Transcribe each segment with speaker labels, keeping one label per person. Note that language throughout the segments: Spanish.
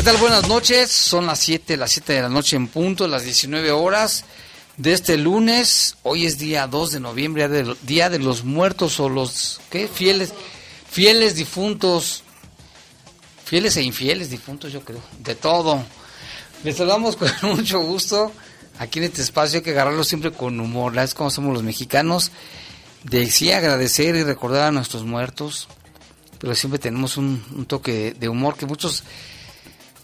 Speaker 1: ¿Qué tal? Buenas noches. Son las 7, las 7 de la noche en punto, las 19 horas de este lunes. Hoy es día 2 de noviembre, día de los muertos o los ¿qué? fieles fieles difuntos. Fieles e infieles difuntos, yo creo. De todo. Les saludamos con mucho gusto. Aquí en este espacio hay que agarrarlo siempre con humor. Es como somos los mexicanos. De sí agradecer y recordar a nuestros muertos. Pero siempre tenemos un, toque de humor que muchos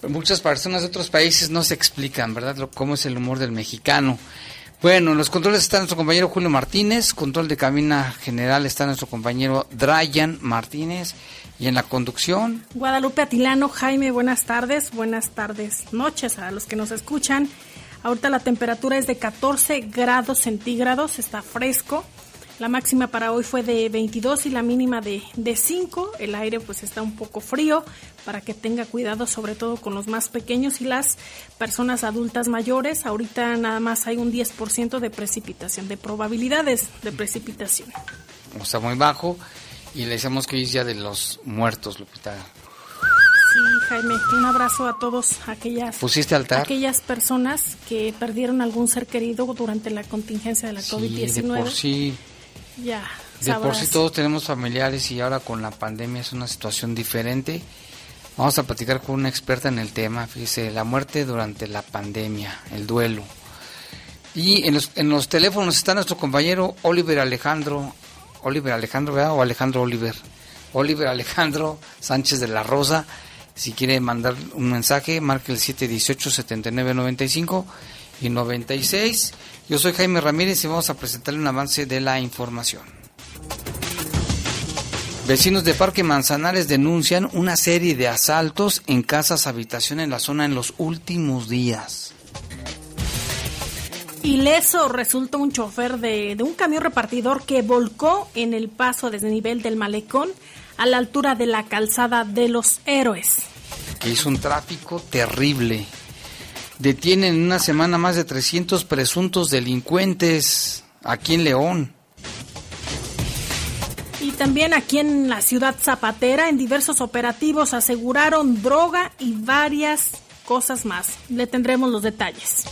Speaker 1: muchas personas de otros países no se explican, ¿verdad? Cómo es el humor del mexicano. Bueno, en los controles está nuestro compañero Julio Martínez, control de cabina general está nuestro compañero Dryan Martínez y en la conducción
Speaker 2: Guadalupe Atilano, Jaime, buenas tardes, buenas tardes, noches a los que nos escuchan. Ahorita la temperatura es de 14 grados centígrados, está fresco. La máxima para hoy fue de 22 y la mínima de, de 5. El aire pues está un poco frío para que tenga cuidado sobre todo con los más pequeños y las personas adultas mayores. Ahorita nada más hay un 10% de precipitación, de probabilidades de precipitación.
Speaker 1: Está muy bajo y le decimos que es ya de los muertos, Lupita.
Speaker 2: Sí, Jaime, un abrazo a todos aquellas,
Speaker 1: ¿Pusiste altar?
Speaker 2: aquellas personas que perdieron algún ser querido durante la contingencia de la COVID-19.
Speaker 1: por sí
Speaker 2: ya.
Speaker 1: De por sí todos tenemos familiares y ahora con la pandemia es una situación diferente. Vamos a platicar con una experta en el tema, fíjese, la muerte durante la pandemia, el duelo. Y en los, en los teléfonos está nuestro compañero Oliver Alejandro, Oliver Alejandro, ¿verdad? O Alejandro Oliver. Oliver Alejandro Sánchez de la Rosa. Si quiere mandar un mensaje, marque el 718-7995 y 96. Yo soy Jaime Ramírez y vamos a presentarle un avance de la información. Vecinos de Parque Manzanares denuncian una serie de asaltos en casas habitación en la zona en los últimos días.
Speaker 2: Ileso resulta un chofer de, de, un camión repartidor que volcó en el paso desde nivel del malecón a la altura de la calzada de los héroes.
Speaker 1: Que hizo un tráfico terrible. Detienen en una semana más de 300 presuntos delincuentes aquí en León.
Speaker 2: Y también aquí en la ciudad zapatera, en diversos operativos aseguraron droga y varias cosas más. Le tendremos los detalles.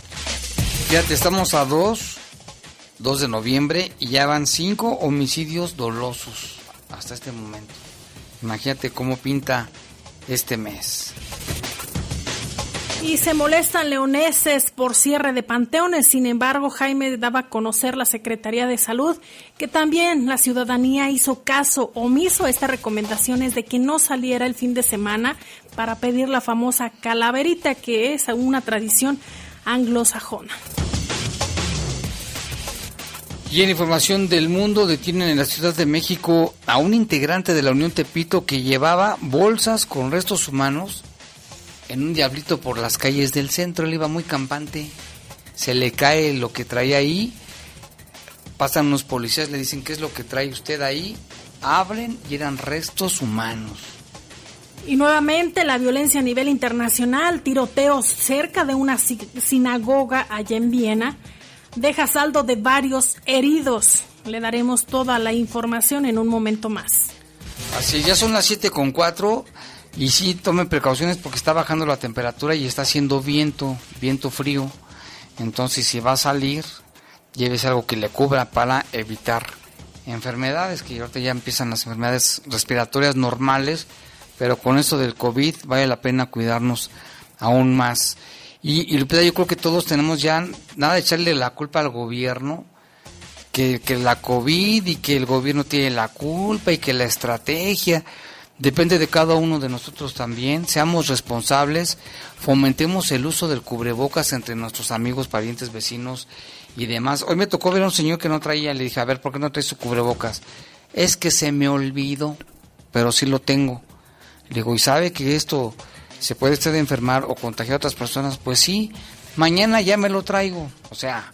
Speaker 1: Fíjate, estamos a 2, 2 de noviembre y ya van 5 homicidios dolosos hasta este momento. Imagínate cómo pinta este mes.
Speaker 2: Y se molestan leoneses por cierre de panteones. Sin embargo, Jaime daba a conocer la Secretaría de Salud que también la ciudadanía hizo caso omiso a estas recomendaciones de que no saliera el fin de semana para pedir la famosa calaverita, que es una tradición anglosajona.
Speaker 1: Y en información del mundo detienen en la Ciudad de México a un integrante de la Unión Tepito que llevaba bolsas con restos humanos en un diablito por las calles del centro. Él iba muy campante. Se le cae lo que traía ahí. Pasan unos policías, le dicen, ¿qué es lo que trae usted ahí? Abren y eran restos humanos.
Speaker 2: Y nuevamente la violencia a nivel internacional, tiroteos cerca de una sinagoga allá en Viena, deja saldo de varios heridos. Le daremos toda la información en un momento más.
Speaker 1: Así, ya son las 7 con 4 y sí tome precauciones porque está bajando la temperatura y está haciendo viento, viento frío. Entonces si va a salir, llévese algo que le cubra para evitar enfermedades, que ahorita ya empiezan las enfermedades respiratorias normales, pero con esto del COVID vale la pena cuidarnos aún más. Y, y yo creo que todos tenemos ya, nada de echarle la culpa al gobierno, que, que la COVID y que el gobierno tiene la culpa y que la estrategia. Depende de cada uno de nosotros también. Seamos responsables, fomentemos el uso del cubrebocas entre nuestros amigos, parientes, vecinos y demás. Hoy me tocó ver a un señor que no traía, le dije, a ver, ¿por qué no trae su cubrebocas? Es que se me olvidó, pero sí lo tengo. Le digo, ¿y sabe que esto se puede usted enfermar o contagiar a otras personas? Pues sí, mañana ya me lo traigo. O sea,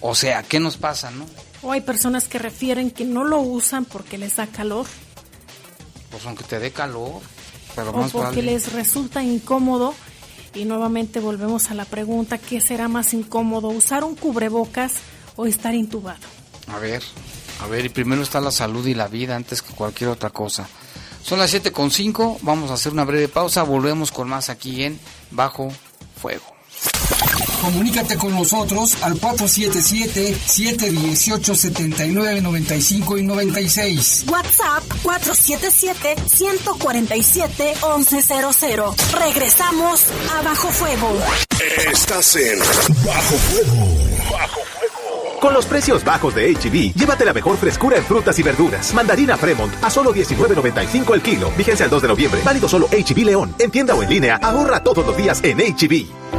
Speaker 1: o sea, ¿qué nos pasa, no?
Speaker 2: O hay personas que refieren que no lo usan porque les da calor.
Speaker 1: Pues aunque te dé calor, pero
Speaker 2: o
Speaker 1: más
Speaker 2: porque
Speaker 1: vale.
Speaker 2: les resulta incómodo. Y nuevamente volvemos a la pregunta, ¿qué será más incómodo, usar un cubrebocas o estar intubado?
Speaker 1: A ver, a ver, y primero está la salud y la vida antes que cualquier otra cosa. Son las 7 con 5, vamos a hacer una breve pausa, volvemos con más aquí en Bajo Fuego.
Speaker 3: Comunícate con nosotros al 477-718-7995 y 96.
Speaker 4: WhatsApp 477-147-1100. Regresamos a Bajo Fuego.
Speaker 5: Estás en Bajo Fuego. Bajo Fuego.
Speaker 6: Con los precios bajos de HB, llévate la mejor frescura en frutas y verduras. Mandarina Fremont a solo 19.95 el kilo. Vigencia el 2 de noviembre. Válido solo HB León. En tienda o en línea, ahorra todos los días en HB.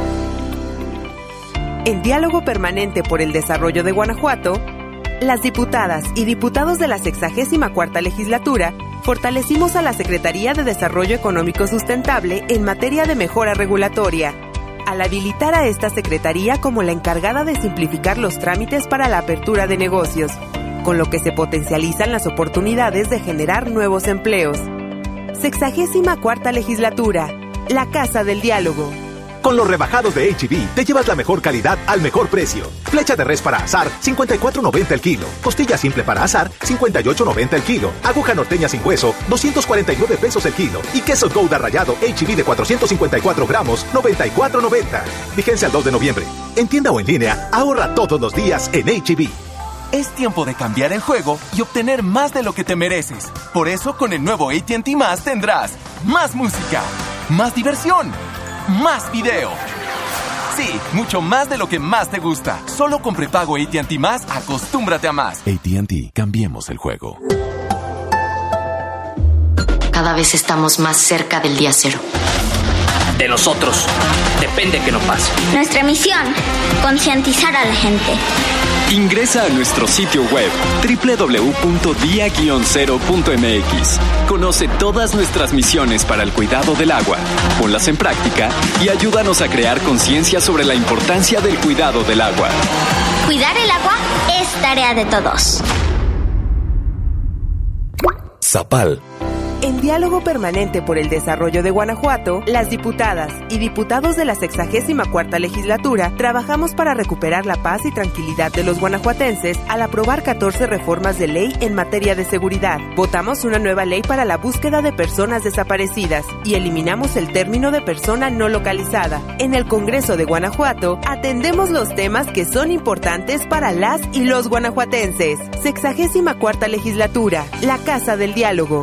Speaker 7: En diálogo permanente por el desarrollo de Guanajuato, las diputadas y diputados de la 64 legislatura fortalecimos a la Secretaría de Desarrollo Económico Sustentable en materia de mejora regulatoria, al habilitar a esta Secretaría como la encargada de simplificar los trámites para la apertura de negocios, con lo que se potencializan las oportunidades de generar nuevos empleos. 64 legislatura, la Casa del Diálogo.
Speaker 6: Con los rebajados de HB, te llevas la mejor calidad al mejor precio. Flecha de res para asar, 54.90 el kilo. Costilla simple para asar, 58.90 el kilo. Aguja norteña sin hueso, 249 pesos el kilo. Y queso Gouda rallado HB de 454 gramos, 94.90. Vigencia el 2 de noviembre. En tienda o en línea, ahorra todos los días en HB.
Speaker 8: Es tiempo de cambiar el juego y obtener más de lo que te mereces. Por eso, con el nuevo ATT Más tendrás más música, más diversión, más video. Sí, mucho más de lo que más te gusta. Solo con prepago ATT Más, acostúmbrate a más.
Speaker 9: ATT, cambiemos el juego.
Speaker 10: Cada vez estamos más cerca del día cero.
Speaker 11: De nosotros depende que no pase.
Speaker 12: Nuestra misión, concientizar a la gente.
Speaker 13: Ingresa a nuestro sitio web www.dia-0.mx. Conoce todas nuestras misiones para el cuidado del agua, ponlas en práctica y ayúdanos a crear conciencia sobre la importancia del cuidado del agua.
Speaker 12: Cuidar el agua es tarea de todos.
Speaker 9: Zapal.
Speaker 7: En diálogo permanente por el desarrollo de Guanajuato, las diputadas y diputados de la 64 legislatura trabajamos para recuperar la paz y tranquilidad de los guanajuatenses al aprobar 14 reformas de ley en materia de seguridad. Votamos una nueva ley para la búsqueda de personas desaparecidas y eliminamos el término de persona no localizada. En el Congreso de Guanajuato atendemos los temas que son importantes para las y los guanajuatenses. 64 legislatura, la Casa del Diálogo.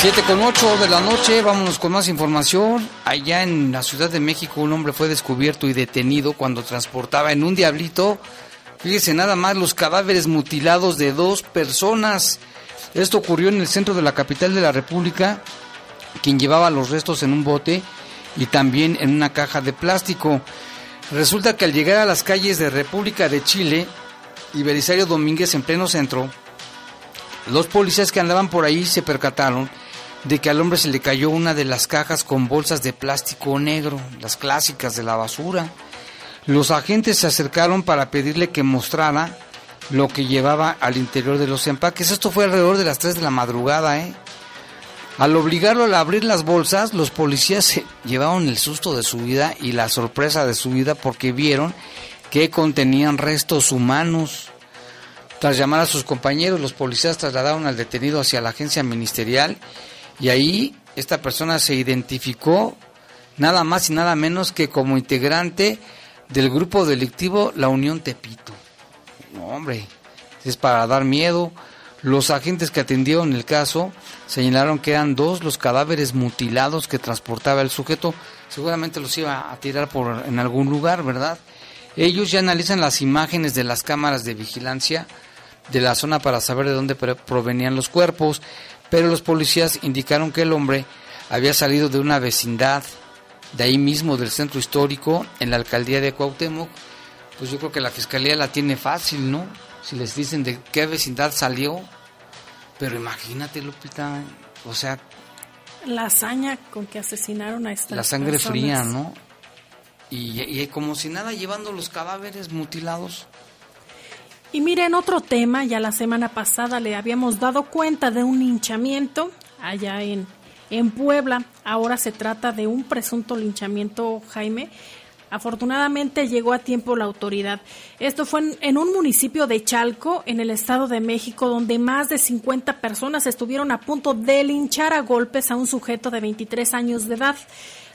Speaker 1: Siete con ocho de la noche, vámonos con más información. Allá en la Ciudad de México un hombre fue descubierto y detenido cuando transportaba en un diablito, fíjese nada más, los cadáveres mutilados de dos personas. Esto ocurrió en el centro de la capital de la República, quien llevaba los restos en un bote y también en una caja de plástico. Resulta que al llegar a las calles de República de Chile y Belisario Domínguez en pleno centro, los policías que andaban por ahí se percataron de que al hombre se le cayó una de las cajas con bolsas de plástico negro, las clásicas de la basura. Los agentes se acercaron para pedirle que mostrara lo que llevaba al interior de los empaques. Esto fue alrededor de las 3 de la madrugada, ¿eh? Al obligarlo a abrir las bolsas, los policías se llevaron el susto de su vida y la sorpresa de su vida porque vieron que contenían restos humanos. Tras llamar a sus compañeros, los policías trasladaron al detenido hacia la agencia ministerial y ahí esta persona se identificó nada más y nada menos que como integrante del grupo delictivo La Unión Tepito. No, hombre, es para dar miedo. Los agentes que atendieron el caso señalaron que eran dos los cadáveres mutilados que transportaba el sujeto. Seguramente los iba a tirar por en algún lugar, ¿verdad? Ellos ya analizan las imágenes de las cámaras de vigilancia de la zona para saber de dónde provenían los cuerpos, pero los policías indicaron que el hombre había salido de una vecindad de ahí mismo del centro histórico en la alcaldía de Cuauhtémoc. Pues yo creo que la fiscalía la tiene fácil, ¿no? Si les dicen de qué vecindad salió, pero imagínate, Lupita, o sea...
Speaker 2: La hazaña con que asesinaron a esta
Speaker 1: La sangre fría, ¿no? Y, y como si nada llevando los cadáveres mutilados.
Speaker 2: Y miren, otro tema, ya la semana pasada le habíamos dado cuenta de un linchamiento allá en, en Puebla. Ahora se trata de un presunto linchamiento, Jaime. Afortunadamente llegó a tiempo la autoridad. Esto fue en, un municipio de Chalco, en el Estado de México, donde más de 50 personas estuvieron a punto de linchar a golpes a un sujeto de 23 años de edad,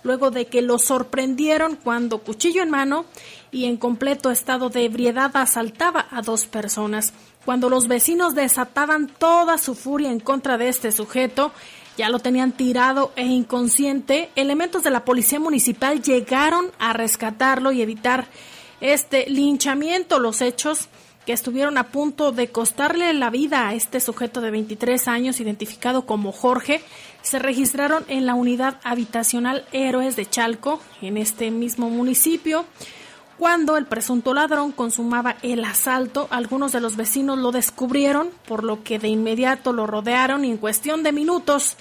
Speaker 2: luego de que lo sorprendieron cuando, cuchillo en mano, y en completo estado de ebriedad asaltaba a dos personas. Cuando los vecinos desataban toda su furia en contra de este sujeto, ya lo tenían tirado e inconsciente, elementos de la policía municipal llegaron a rescatarlo y evitar este linchamiento. Los hechos que estuvieron a punto de costarle la vida a este sujeto de 23 años, identificado como Jorge, se registraron en la unidad habitacional Héroes de Chalco, en este mismo municipio. Cuando el presunto ladrón consumaba el asalto, algunos de los vecinos lo descubrieron, por lo que de inmediato lo rodearon y en cuestión de minutos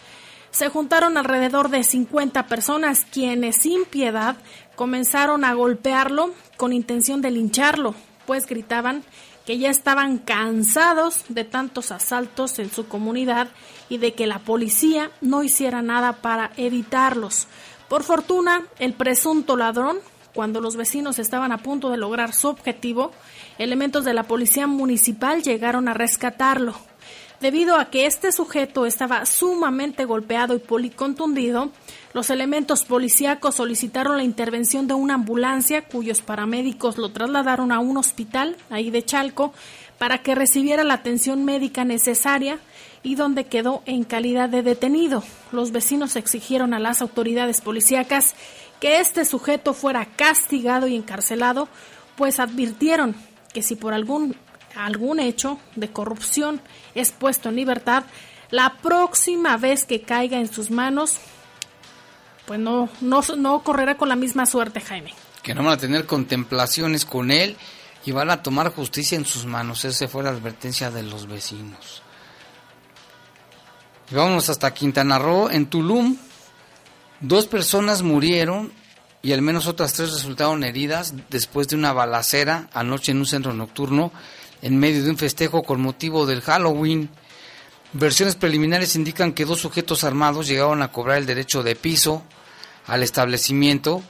Speaker 2: se juntaron alrededor de 50 personas quienes sin piedad comenzaron a golpearlo con intención de lincharlo, pues gritaban que ya estaban cansados de tantos asaltos en su comunidad y de que la policía no hiciera nada para evitarlos. Por fortuna, el presunto ladrón cuando los vecinos estaban a punto de lograr su objetivo, elementos de la policía municipal llegaron a rescatarlo. Debido a que este sujeto estaba sumamente golpeado y policontundido, los elementos policíacos solicitaron la intervención de una ambulancia cuyos paramédicos lo trasladaron a un hospital ahí de Chalco para que recibiera la atención médica necesaria y donde quedó en calidad de detenido. Los vecinos exigieron a las autoridades policíacas que este sujeto fuera castigado y encarcelado, pues advirtieron que si por algún, algún hecho de corrupción es puesto en libertad, la próxima vez que caiga en sus manos, pues no, no, no correrá con la misma suerte, Jaime.
Speaker 1: Que no van a tener contemplaciones con él y van a tomar justicia en sus manos. Esa fue la advertencia de los vecinos. Y vámonos hasta Quintana Roo, en Tulum. Dos personas murieron y al menos otras tres resultaron heridas después de una balacera anoche en un centro nocturno en medio de un festejo con motivo del Halloween. Versiones preliminares indican que dos sujetos armados llegaron a cobrar el derecho de piso al establecimiento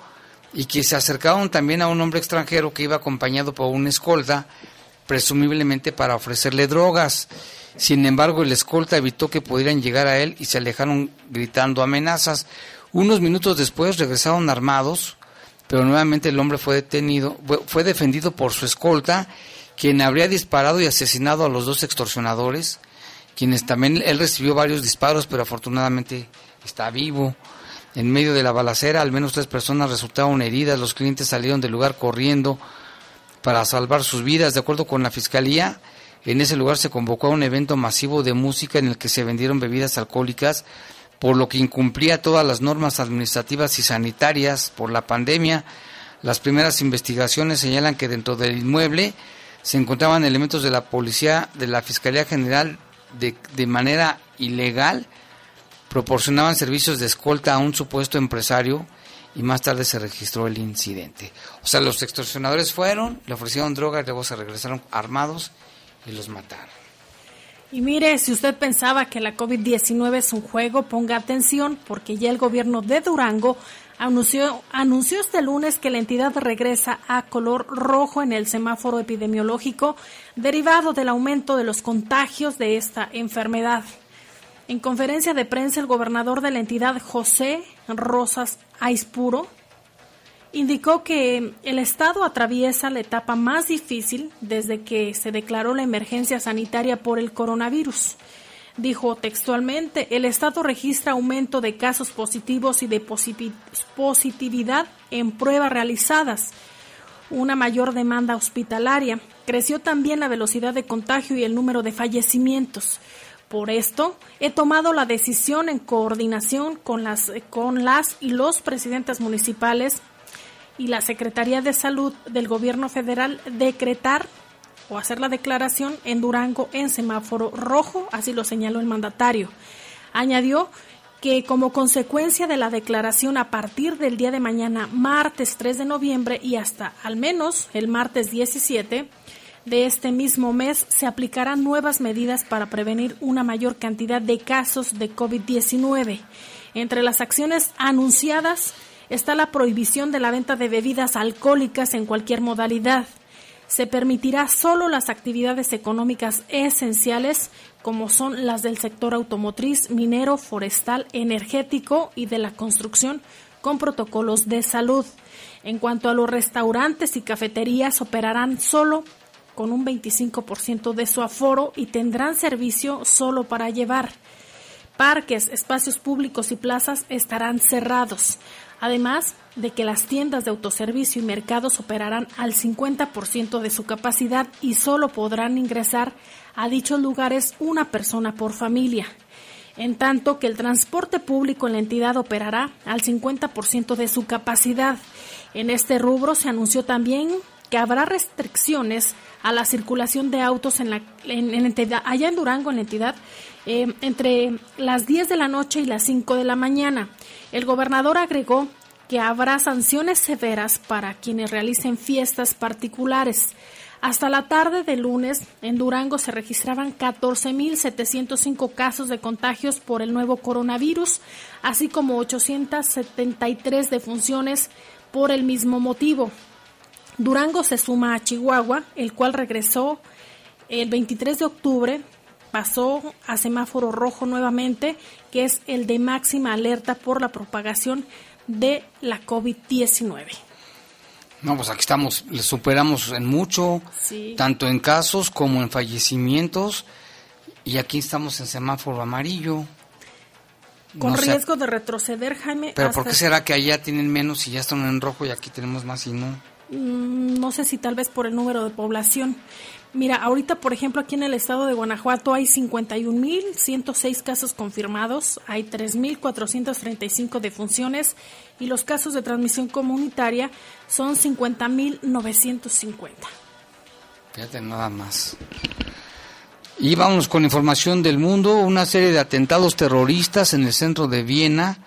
Speaker 1: y que se acercaron también a un hombre extranjero que iba acompañado por una escolta, presumiblemente para ofrecerle drogas. Sin embargo, el escolta evitó que pudieran llegar a él y se alejaron gritando amenazas. Unos minutos después regresaron armados, pero nuevamente el hombre fue detenido, fue defendido por su escolta, quien habría disparado y asesinado a los dos extorsionadores, quienes también él recibió varios disparos, pero afortunadamente está vivo. En medio de la balacera, al menos tres personas resultaron heridas. Los clientes salieron del lugar corriendo para salvar sus vidas. De acuerdo con la fiscalía, en ese lugar se convocó a un evento masivo de música en el que se vendieron bebidas alcohólicas por lo que incumplía todas las normas administrativas y sanitarias por la pandemia. Las primeras investigaciones señalan que dentro del inmueble se encontraban elementos de la policía, de la Fiscalía General, de, de manera ilegal, proporcionaban servicios de escolta a un supuesto empresario y más tarde se registró el incidente. O sea, los extorsionadores fueron, le ofrecieron droga y luego se regresaron armados y los mataron.
Speaker 2: Y mire, si usted pensaba que la COVID-19 es un juego, ponga atención porque ya el gobierno de Durango anunció, anunció este lunes que la entidad regresa a color rojo en el semáforo epidemiológico derivado del aumento de los contagios de esta enfermedad. En conferencia de prensa, el gobernador de la entidad, José Rosas Aispuro, indicó que el Estado atraviesa la etapa más difícil desde que se declaró la emergencia sanitaria por el coronavirus. Dijo textualmente, el Estado registra aumento de casos positivos y de positividad en pruebas realizadas, una mayor demanda hospitalaria. Creció también la velocidad de contagio y el número de fallecimientos. Por esto, he tomado la decisión en coordinación con las, con las y los presidentes municipales y la Secretaría de Salud del Gobierno Federal decretar o hacer la declaración en Durango en semáforo rojo, así lo señaló el mandatario. Añadió que como consecuencia de la declaración a partir del día de mañana, martes 3 de noviembre y hasta al menos el martes 17 de este mismo mes, se aplicarán nuevas medidas para prevenir una mayor cantidad de casos de COVID-19. Entre las acciones anunciadas está la prohibición de la venta de bebidas alcohólicas en cualquier modalidad se permitirá solo las actividades económicas esenciales como son las del sector automotriz, minero, forestal, energético y de la construcción con protocolos de salud. En cuanto a los restaurantes y cafeterías, operarán solo con un 25% de su aforo y tendrán servicio solo para llevar. Parques, espacios públicos y plazas estarán cerrados además de que las tiendas de autoservicio y mercados operarán al 50% de su capacidad y solo podrán ingresar a dichos lugares una persona por familia, en tanto que el transporte público en la entidad operará al 50% de su capacidad. En este rubro se anunció también que habrá restricciones a la circulación de autos en la, entidad, allá en Durango, en la entidad, eh, entre las 10 de la noche y las 5 de la mañana. El gobernador agregó que habrá sanciones severas para quienes realicen fiestas particulares. Hasta la tarde de lunes, en Durango se registraban 14.705 casos de contagios por el nuevo coronavirus, así como 873 defunciones por el mismo motivo. Durango se suma a Chihuahua, el cual regresó el 23 de octubre, pasó a semáforo rojo nuevamente que es el de máxima alerta por la propagación de la COVID-19.
Speaker 1: No, pues aquí estamos, le superamos en mucho, tanto en casos como en fallecimientos, y aquí estamos en semáforo amarillo.
Speaker 2: Con riesgo de retroceder, Jaime.
Speaker 1: Pero ¿por qué será que allá tienen menos y ya están en rojo y aquí tenemos más y no?
Speaker 2: Mm, no sé si tal vez por el número de población. Mira, ahorita, por ejemplo, aquí en el estado de Guanajuato hay 51.106 casos confirmados, hay 3.435 defunciones y los casos de transmisión comunitaria son 50.950.
Speaker 1: Fíjate nada más. Y vamos con información del mundo. Una serie de atentados terroristas en el centro de Viena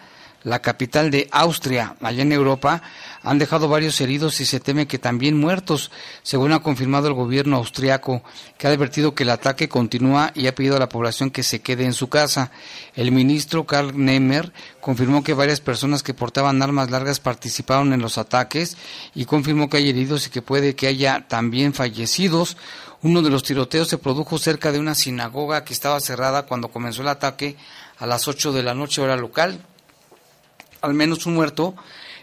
Speaker 1: la capital de Austria, allá en Europa, han dejado varios heridos y se teme que también muertos, según ha confirmado el gobierno austriaco, que ha advertido que el ataque continúa y ha pedido a la población que se quede en su casa. El ministro Karl Nehmer confirmó que varias personas que portaban armas largas participaron en los ataques y confirmó que hay heridos y que puede que haya también fallecidos. Uno de los tiroteos se produjo cerca de una sinagoga que estaba cerrada cuando comenzó el ataque a las 8 de la noche hora local al menos un muerto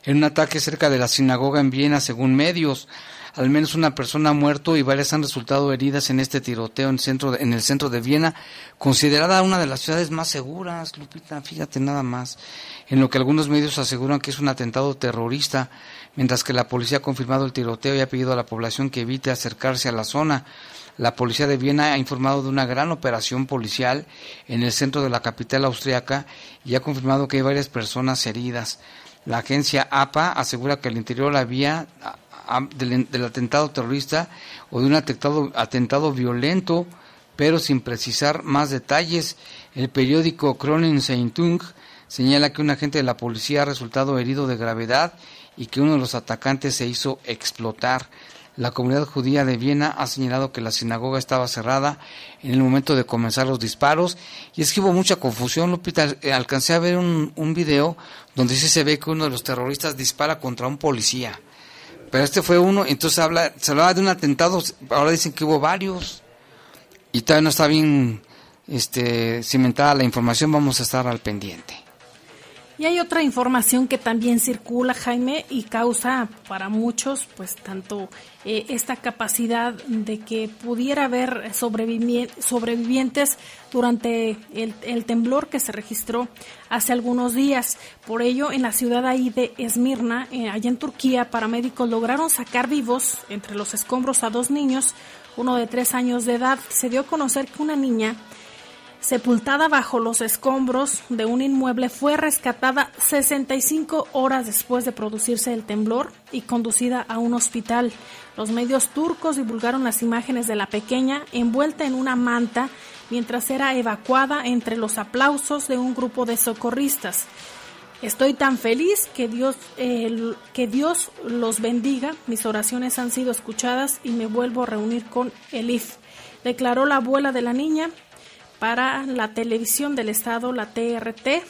Speaker 1: en un ataque cerca de la sinagoga en Viena, según medios. Al menos una persona ha muerto y varias han resultado heridas en este tiroteo en, centro en el centro de Viena, considerada una de las ciudades más seguras, Lupita, fíjate nada más, en lo que algunos medios aseguran que es un atentado terrorista, mientras que la policía ha confirmado el tiroteo y ha pedido a la población que evite acercarse a la zona. La policía de Viena ha informado de una gran operación policial en el centro de la capital austriaca y ha confirmado que hay varias personas heridas. La agencia APA asegura que al interior había del, del atentado terrorista o de un atentado, atentado violento, pero sin precisar más detalles. El periódico Kronen señala que un agente de la policía ha resultado herido de gravedad y que uno de los atacantes se hizo explotar. La comunidad judía de Viena ha señalado que la sinagoga estaba cerrada en el momento de comenzar los disparos. Y es que hubo mucha confusión, Lupita. Eh, alcancé a ver un, video donde sí se ve que uno de los terroristas dispara contra un policía. Pero este fue uno, entonces habla, se hablaba de un atentado, ahora dicen que hubo varios. Y todavía no está bien este, cimentada la información, vamos a estar al pendiente.
Speaker 2: Y hay otra información que también circula, Jaime, y causa para muchos, pues tanto eh, esta capacidad de que pudiera haber sobrevivientes durante el, temblor que se registró hace algunos días. Por ello, en la ciudad ahí de Esmirna, eh, allá en Turquía, paramédicos lograron sacar vivos entre los escombros a dos niños, uno de tres años de edad. Se dio a conocer que una niña sepultada bajo los escombros de un inmueble, fue rescatada 65 horas después de producirse el temblor y conducida a un hospital. Los medios turcos divulgaron las imágenes de la pequeña envuelta en una manta mientras era evacuada entre los aplausos de un grupo de socorristas. Estoy tan feliz que Dios, que Dios los bendiga. Mis oraciones han sido escuchadas y me vuelvo a reunir con Elif, declaró la abuela de la niña para la televisión del Estado, la TRT.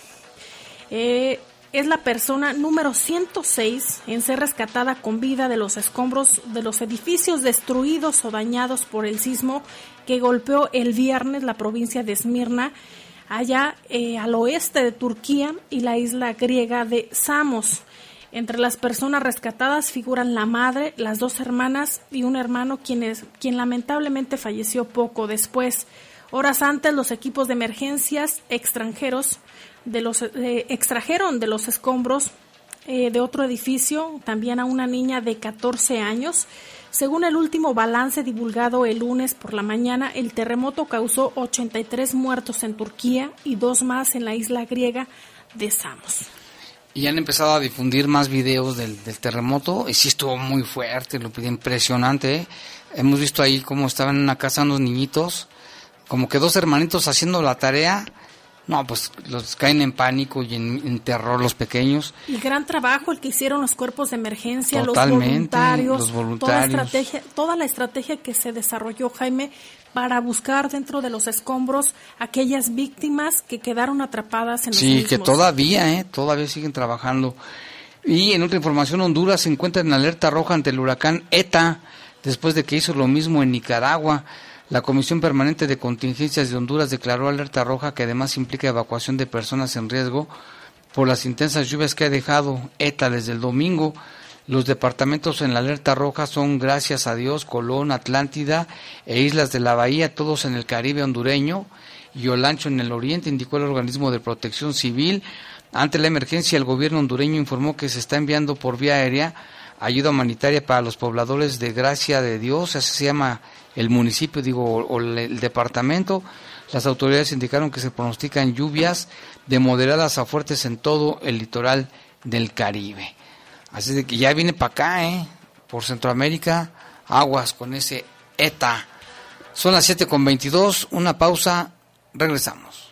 Speaker 2: Eh, es la persona número 106 en ser rescatada con vida de los escombros de los edificios destruidos o dañados por el sismo que golpeó el viernes la provincia de Esmirna, allá eh, al oeste de Turquía y la isla griega de Samos. Entre las personas rescatadas figuran la madre, las dos hermanas y un hermano quien, quien lamentablemente falleció poco después. Horas antes, los equipos de emergencias extranjeros de los, eh, extrajeron de los escombros eh, de otro edificio también a una niña de 14 años. Según el último balance divulgado el lunes por la mañana, el terremoto causó 83 muertos en Turquía y dos más en la isla griega de Samos.
Speaker 1: Y han empezado a difundir más videos del, terremoto y sí estuvo muy fuerte, lo impresionante. ¿eh? Hemos visto ahí cómo estaban en una casa unos niñitos como que dos hermanitos haciendo la tarea, no, pues los caen en pánico y en, terror los pequeños.
Speaker 2: Y gran trabajo el que hicieron los cuerpos de emergencia, los voluntarios, los voluntarios. Toda, estrategia, toda la estrategia que se desarrolló, Jaime, para buscar dentro de los escombros aquellas víctimas que quedaron atrapadas en los
Speaker 1: Sí, que todavía, ¿eh? Todavía siguen trabajando. Y en otra información, Honduras se encuentra en alerta roja ante el huracán ETA, después de que hizo lo mismo en Nicaragua. La Comisión Permanente de Contingencias de Honduras declaró alerta roja que además implica evacuación de personas en riesgo por las intensas lluvias que ha dejado ETA desde el domingo. Los departamentos en la alerta roja son, gracias a Dios, Colón, Atlántida e Islas de la Bahía, todos en el Caribe hondureño y Olancho en el Oriente, indicó el organismo de protección civil. Ante la emergencia, el gobierno hondureño informó que se está enviando por vía aérea ayuda humanitaria para los pobladores de Gracia de Dios, así se llama el municipio, digo, o el departamento. Las autoridades indicaron que se pronostican lluvias de moderadas a fuertes en todo el litoral del Caribe. Así de que ya viene para acá, ¿eh? Por Centroamérica, aguas con ese ETA. Son las 7 con 22, una pausa, regresamos.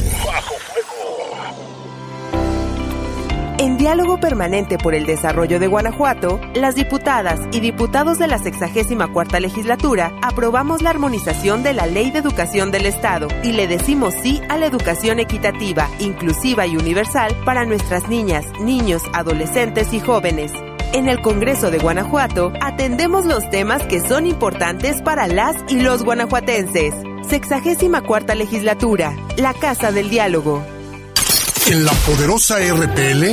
Speaker 7: En diálogo permanente por el desarrollo de Guanajuato, las diputadas y diputados de la 64 legislatura aprobamos la armonización de la Ley de Educación del Estado y le decimos sí a la educación equitativa, inclusiva y universal para nuestras niñas, niños, adolescentes y jóvenes. En el Congreso de Guanajuato atendemos los temas que son importantes para las y los guanajuatenses. 64 legislatura, la Casa del Diálogo.
Speaker 5: En la poderosa RPL,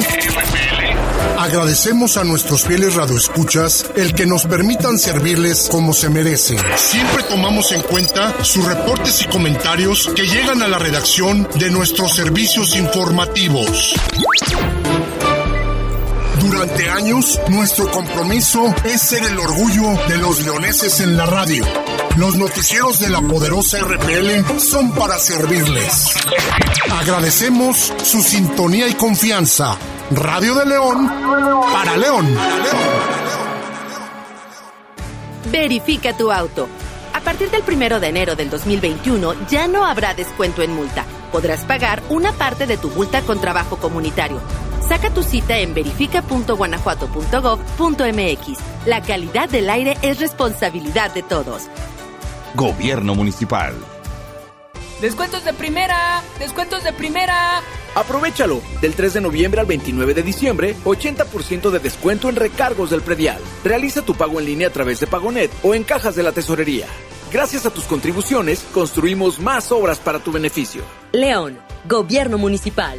Speaker 5: agradecemos a nuestros fieles radioescuchas el que nos permitan servirles como se merecen. Siempre tomamos en cuenta sus reportes y comentarios que llegan a la redacción de nuestros servicios informativos. Durante años, nuestro compromiso es ser el orgullo de los leoneses en la radio. Los noticieros de la poderosa RPL son para servirles. Agradecemos su sintonía y confianza. Radio de León para León.
Speaker 7: Verifica tu auto. A partir del primero de enero del 2021 ya no habrá descuento en multa. Podrás pagar una parte de tu multa con trabajo comunitario. Saca tu cita en verifica.guanajuato.gov.mx. La calidad del aire es responsabilidad de todos.
Speaker 9: Gobierno Municipal.
Speaker 14: Descuentos de primera, descuentos de primera.
Speaker 15: Aprovechalo. Del 3 de noviembre al 29 de diciembre, 80% de descuento en recargos del predial. Realiza tu pago en línea a través de Pagonet o en cajas de la tesorería. Gracias a tus contribuciones, construimos más obras para tu beneficio.
Speaker 16: León, Gobierno Municipal.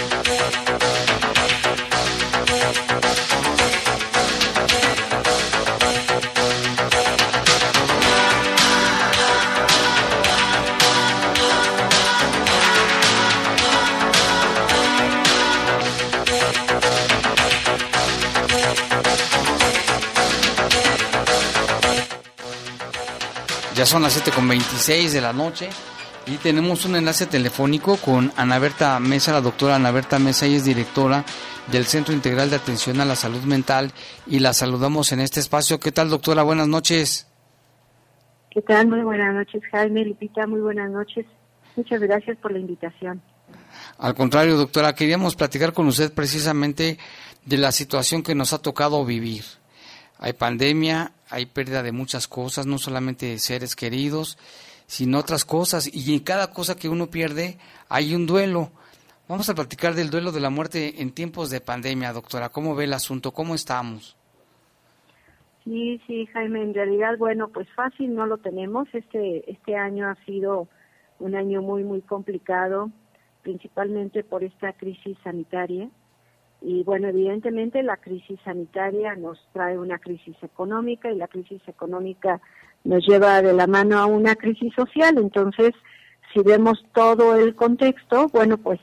Speaker 1: Ya son las 7.26 de la noche y tenemos un enlace telefónico con Ana Berta Mesa, la doctora Ana Berta Mesa, ella es directora del Centro Integral de Atención a la Salud Mental y la saludamos en este espacio. ¿Qué tal, doctora? Buenas noches.
Speaker 17: ¿Qué tal? Muy buenas noches, Jaime, Lupita, muy buenas noches. Muchas gracias por la invitación.
Speaker 1: Al contrario, doctora, queríamos platicar con usted precisamente de la situación que nos ha tocado vivir. Hay pandemia, hay pérdida de muchas cosas, no solamente seres queridos, sino otras cosas. Y en cada cosa que uno pierde hay un duelo. Vamos a platicar del duelo de la muerte en tiempos de pandemia, doctora. ¿Cómo ve el asunto? ¿Cómo estamos?
Speaker 17: Sí, sí, Jaime, en realidad, bueno, pues fácil no lo tenemos. Este, este año ha sido un año muy, muy complicado, principalmente por esta crisis sanitaria. Y bueno, evidentemente la crisis sanitaria nos trae una crisis económica y la crisis económica nos lleva de la mano a una crisis social. Entonces, si vemos todo el contexto, bueno, pues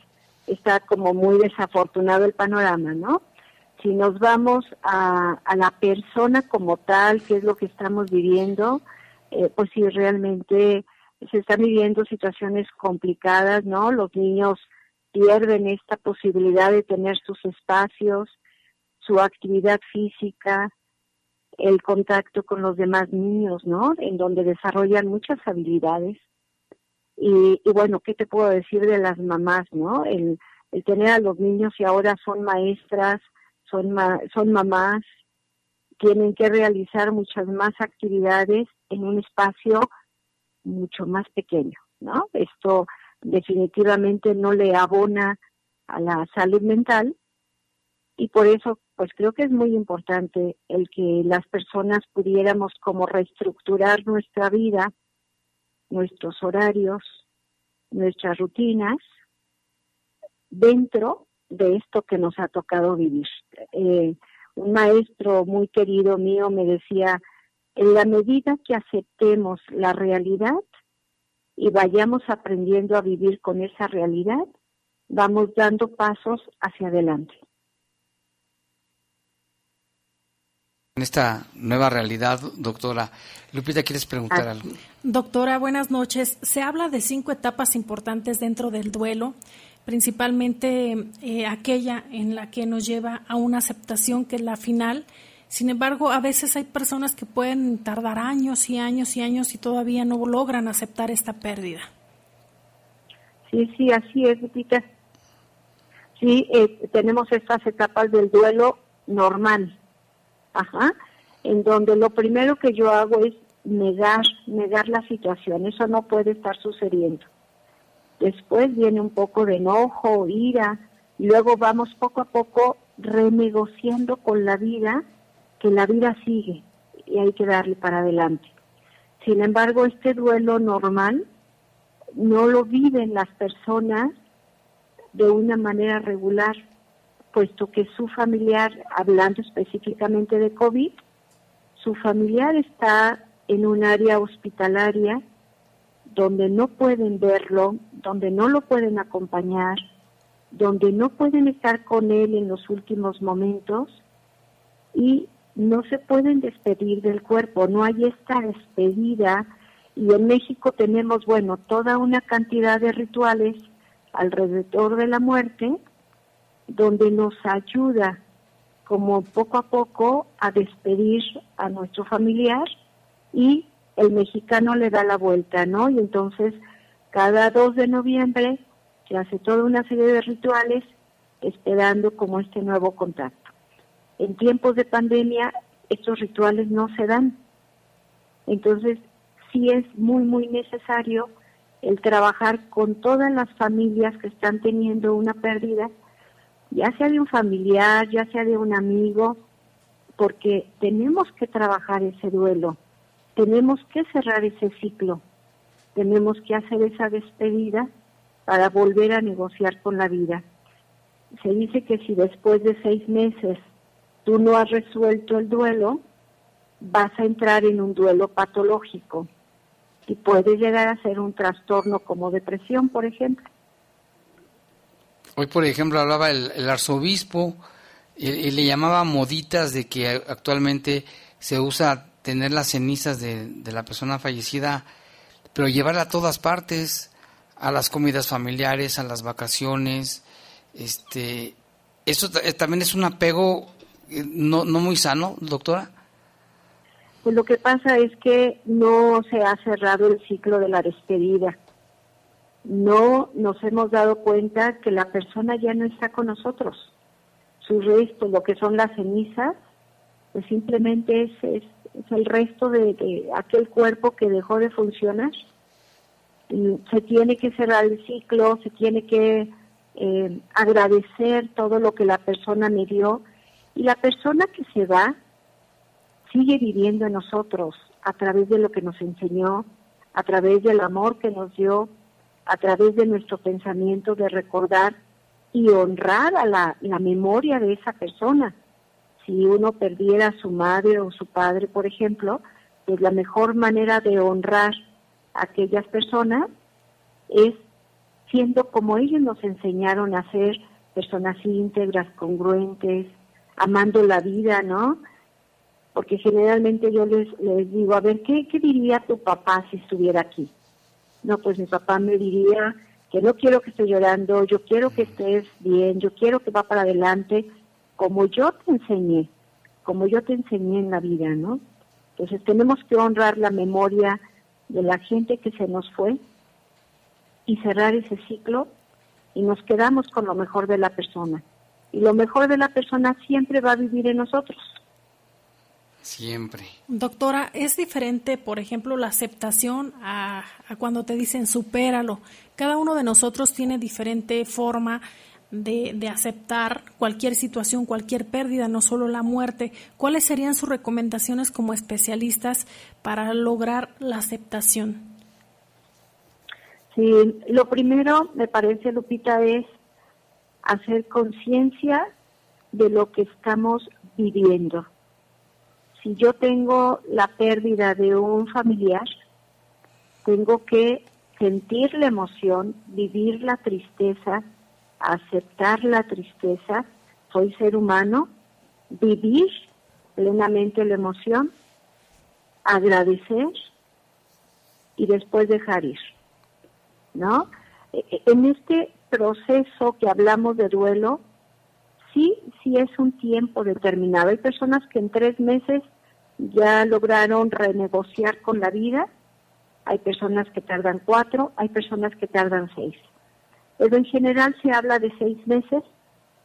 Speaker 17: está como muy desafortunado el panorama, ¿no? Si nos vamos a, a la persona como tal, qué es lo que estamos viviendo, eh, pues sí, realmente se están viviendo situaciones complicadas, ¿no? Los niños pierden esta posibilidad de tener sus espacios, su actividad física, el contacto con los demás niños, ¿no? En donde desarrollan muchas habilidades. Y, y bueno, ¿qué te puedo decir de las mamás, no? El, tener a los niños y ahora son maestras, son, ma son mamás, tienen que realizar muchas más actividades en un espacio mucho más pequeño, ¿no? Esto definitivamente no le abona a la salud mental y por eso pues creo que es muy importante el que las personas pudiéramos como reestructurar nuestra vida, nuestros horarios, nuestras rutinas dentro de esto que nos ha tocado vivir. Eh, un maestro muy querido mío me decía, en la medida que aceptemos la realidad, y vayamos aprendiendo a vivir con esa realidad, vamos dando pasos hacia adelante.
Speaker 1: En esta nueva realidad, doctora, Lupita, ¿quieres preguntar algo?
Speaker 2: Doctora, buenas noches. Se habla de cinco etapas importantes dentro del duelo, principalmente eh, aquella en la que nos lleva a una aceptación que es la final. Sin embargo, a veces hay personas que pueden tardar años y años y años y todavía no logran aceptar esta pérdida.
Speaker 17: Sí, sí, así es, Lupita. Sí, eh, tenemos estas etapas del duelo normal, ajá, en donde lo primero que yo hago es negar, negar la situación. Eso no puede estar sucediendo. después viene un poco de enojo, ira, y luego vamos poco a poco renegociando con la vida, que la vida sigue y hay que darle para adelante. Sin embargo, este duelo normal no lo viven las personas de una manera regular, puesto que su familiar, hablando específicamente de COVID, su familiar está en un área hospitalaria donde no pueden verlo, donde no lo pueden acompañar, donde no pueden estar con él en los últimos momentos y no se pueden despedir del cuerpo, no hay esta despedida y en México tenemos, bueno, toda una cantidad de rituales alrededor de la muerte donde nos ayuda como poco a poco a despedir a nuestro familiar y el mexicano le da la vuelta, ¿no? Y entonces cada 2 de noviembre se hace toda una serie de rituales esperando como este nuevo contacto. En tiempos de pandemia estos rituales no se dan. Entonces sí es muy, muy necesario el trabajar con todas las familias que están teniendo una pérdida, ya sea de un familiar, ya sea de un amigo, porque tenemos que trabajar ese duelo tenemos que cerrar ese ciclo, tenemos que hacer esa despedida para volver a negociar con la vida. Se dice que si después de seis meses tú no has resuelto el duelo, vas a entrar en un duelo patológico y puede llegar a ser un trastorno como depresión, por ejemplo.
Speaker 1: Hoy, por ejemplo, hablaba el, arzobispo y, le llamaba moditas de que actualmente se usa tener las cenizas de, la persona fallecida, pero llevarla a todas partes, a las comidas familiares, a las vacaciones, este, eso eh, también es un apego no, no muy sano, doctora.
Speaker 17: Pues lo que pasa es que no se ha cerrado el ciclo de la despedida. No nos hemos dado cuenta que la persona ya no está con nosotros. Su resto, lo que son las cenizas, pues simplemente es es el resto de, aquel cuerpo que dejó de funcionar. se tiene que cerrar el ciclo, se tiene que eh, agradecer todo lo que la persona me dio y la persona que se va sigue viviendo en nosotros a través de lo que nos enseñó, a través del amor que nos dio, a través de nuestro pensamiento de recordar y honrar a la memoria de esa persona. Si uno perdiera a su madre o su padre, por ejemplo, pues la mejor manera de honrar a aquellas personas es siendo como ellos nos enseñaron a ser personas íntegras, congruentes, amando la vida, ¿no? Porque generalmente yo les, les digo, a ver, ¿qué, ¿qué diría tu papá si estuviera aquí? No, pues mi papá me diría que no quiero que estés llorando, yo quiero que estés bien, yo quiero que va para adelante, como yo te enseñé, como yo te enseñé en la vida, ¿no? Entonces tenemos que honrar la memoria de la gente que se nos fue y cerrar ese ciclo y nos quedamos con lo mejor de la persona. Y lo mejor de la persona siempre va a vivir en nosotros.
Speaker 1: Siempre.
Speaker 2: Doctora, ¿es diferente, por ejemplo, la aceptación a, a, cuando te dicen supéralo? Cada uno de nosotros tiene diferente forma de, aceptar cualquier situación, cualquier pérdida, no solo la muerte, ¿cuáles serían sus recomendaciones como especialistas para lograr la aceptación?
Speaker 17: Sí, lo primero, me parece, Lupita, es hacer conciencia de lo que estamos viviendo. Si yo tengo la pérdida de un familiar, tengo que sentir la emoción, vivir la tristeza, aceptar la tristeza, soy ser humano, vivir plenamente la emoción, agradecer y después dejar ir. ¿No? E, e, en este proceso que hablamos de duelo, sí, sí es un tiempo determinado. Hay personas que en tres meses ya lograron renegociar con la vida, hay personas que tardan cuatro, hay personas que tardan seis. Pero en general se habla de seis meses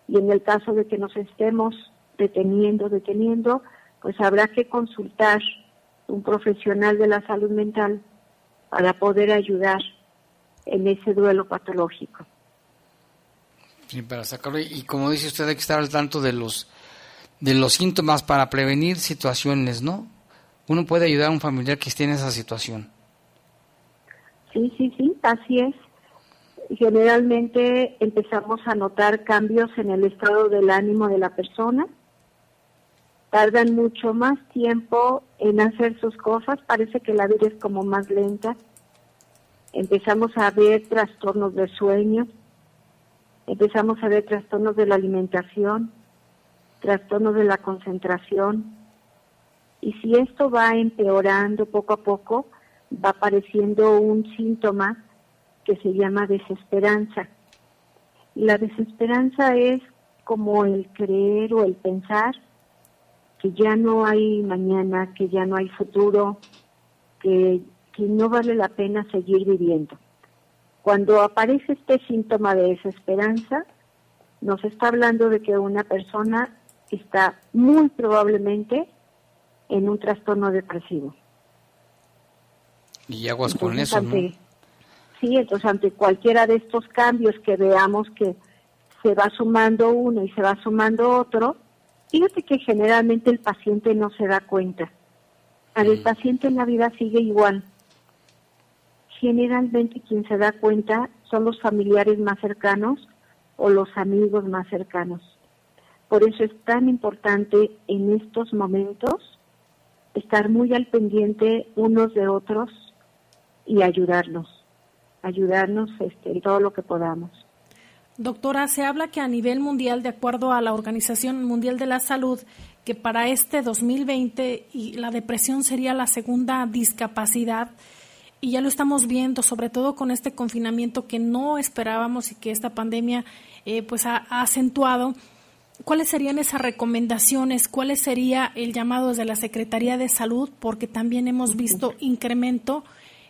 Speaker 17: y en el caso de que nos estemos deteniendo, deteniendo, pues habrá que consultar un profesional de la salud mental para poder ayudar en ese duelo patológico.
Speaker 1: Para sacarlo. Y como dice usted, hay que estar al tanto de los, de los síntomas para prevenir situaciones, ¿no? Uno puede ayudar a un familiar que esté en esa situación.
Speaker 17: Sí, sí, sí, así es. Generalmente empezamos a notar cambios en el estado del ánimo de la persona. Tardan mucho más tiempo en hacer sus cosas, parece que la vida es como más lenta. Empezamos a ver trastornos del sueño, empezamos a ver trastornos de la alimentación, trastornos de la concentración. Y si esto va empeorando poco a poco, va apareciendo un síntoma que se llama desesperanza. La desesperanza es como el creer o el pensar que ya no hay mañana, que ya no hay futuro, que, que no vale la pena seguir viviendo. Cuando aparece este síntoma de desesperanza, nos está hablando de que una persona está muy probablemente en un trastorno depresivo.
Speaker 1: Y aguas con eso, ¿no?
Speaker 17: Sí, entonces ante cualquiera de estos cambios que veamos que se va sumando uno y se va sumando otro, fíjate que generalmente el paciente no se da cuenta. Al mm. paciente en la vida sigue igual. Generalmente quien se da cuenta son los familiares más cercanos o los amigos más cercanos. Por eso es tan importante en estos momentos estar muy al pendiente unos de otros y ayudarnos ayudarnos este, en todo lo que podamos.
Speaker 2: Doctora, se habla que a nivel mundial, de acuerdo a la Organización Mundial de la Salud, que para este 2020 y la depresión sería la segunda discapacidad y ya lo estamos viendo, sobre todo con este confinamiento que no esperábamos y que esta pandemia eh, pues ha, ha, acentuado. ¿Cuáles serían esas recomendaciones? ¿Cuál sería el llamado desde la Secretaría de Salud? Porque también hemos visto incremento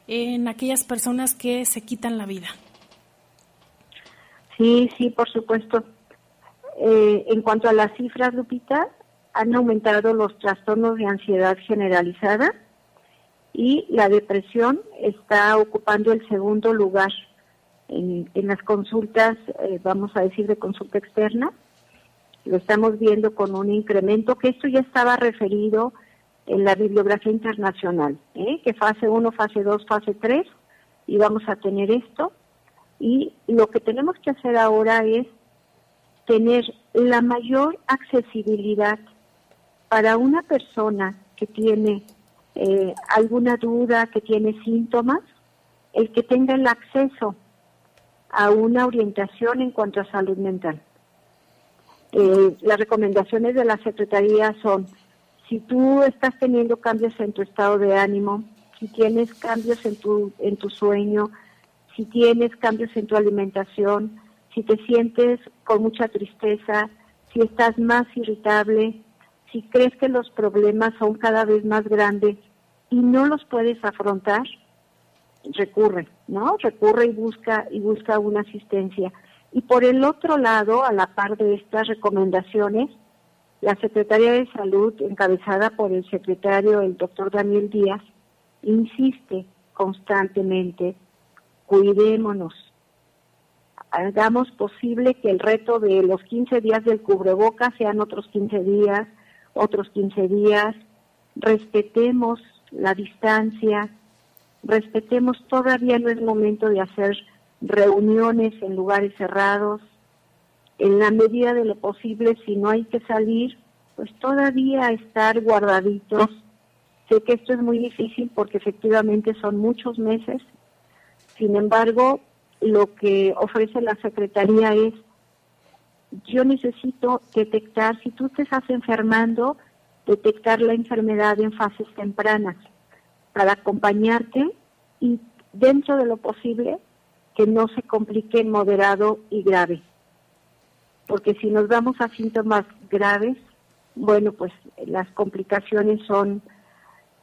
Speaker 2: en aquellas personas que se quitan la vida.
Speaker 17: Sí, sí, por supuesto. Eh, en cuanto a las cifras, Lupita, han aumentado los trastornos de ansiedad generalizada y la depresión está ocupando el segundo lugar en, las consultas, eh, vamos a decir, de consulta externa. Lo estamos viendo con un incremento, que esto ya estaba referido en la bibliografía internacional, ¿eh? que fase 1, fase 2, fase 3, y vamos a tener esto. Y lo que tenemos que hacer ahora es tener la mayor accesibilidad para una persona que tiene eh, alguna duda, que tiene síntomas, el que tenga el acceso a una orientación en cuanto a salud mental. Eh, las recomendaciones de la Secretaría son si tú estás teniendo cambios en tu estado de ánimo, si tienes cambios en tu, en tu sueño, si tienes cambios en tu alimentación, si te sientes con mucha tristeza, si estás más irritable, si crees que los problemas son cada vez más grandes y no los puedes afrontar, recurre, ¿no? Recurre y busca y busca una asistencia. Y por el otro lado, a la par de estas recomendaciones, la Secretaría de Salud, encabezada por el secretario, el doctor Daniel Díaz, insiste constantemente, cuidémonos, hagamos posible que el reto de los 15 días del cubreboca sean otros 15 días, otros 15 días, respetemos la distancia, respetemos, todavía no es momento de hacer reuniones en lugares cerrados, en la medida de lo posible, si no hay que salir, pues todavía estar guardaditos. Sé que esto es muy difícil porque efectivamente son muchos meses. Sin embargo, lo que ofrece la Secretaría es, yo necesito detectar, si tú te estás enfermando, detectar la enfermedad en fases tempranas para acompañarte y dentro de lo posible que no se complique en moderado y grave porque si nos vamos a síntomas graves, bueno, pues las complicaciones son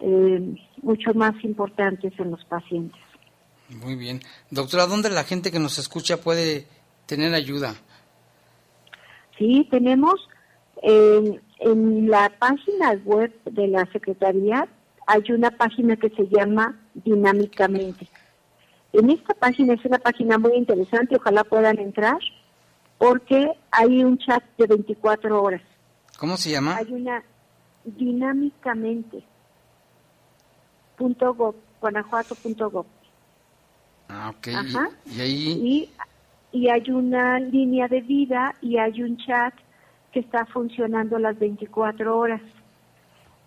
Speaker 17: eh, mucho más importantes en los pacientes.
Speaker 1: Muy bien. Doctora, ¿dónde la gente que nos escucha puede tener ayuda?
Speaker 17: Sí, tenemos en la página web de la Secretaría hay una página que se llama Dinámicamente. En esta página es una página muy interesante, ojalá puedan entrar, porque hay un chat de 24 horas.
Speaker 1: ¿Cómo se llama?
Speaker 17: Hay una dinámicamente punto gov, guanajuato.gov.
Speaker 1: Ah, ok.
Speaker 17: Ajá.
Speaker 1: Y, y ahí...
Speaker 17: Y, y hay una línea de vida y hay un chat que está funcionando las 24 horas.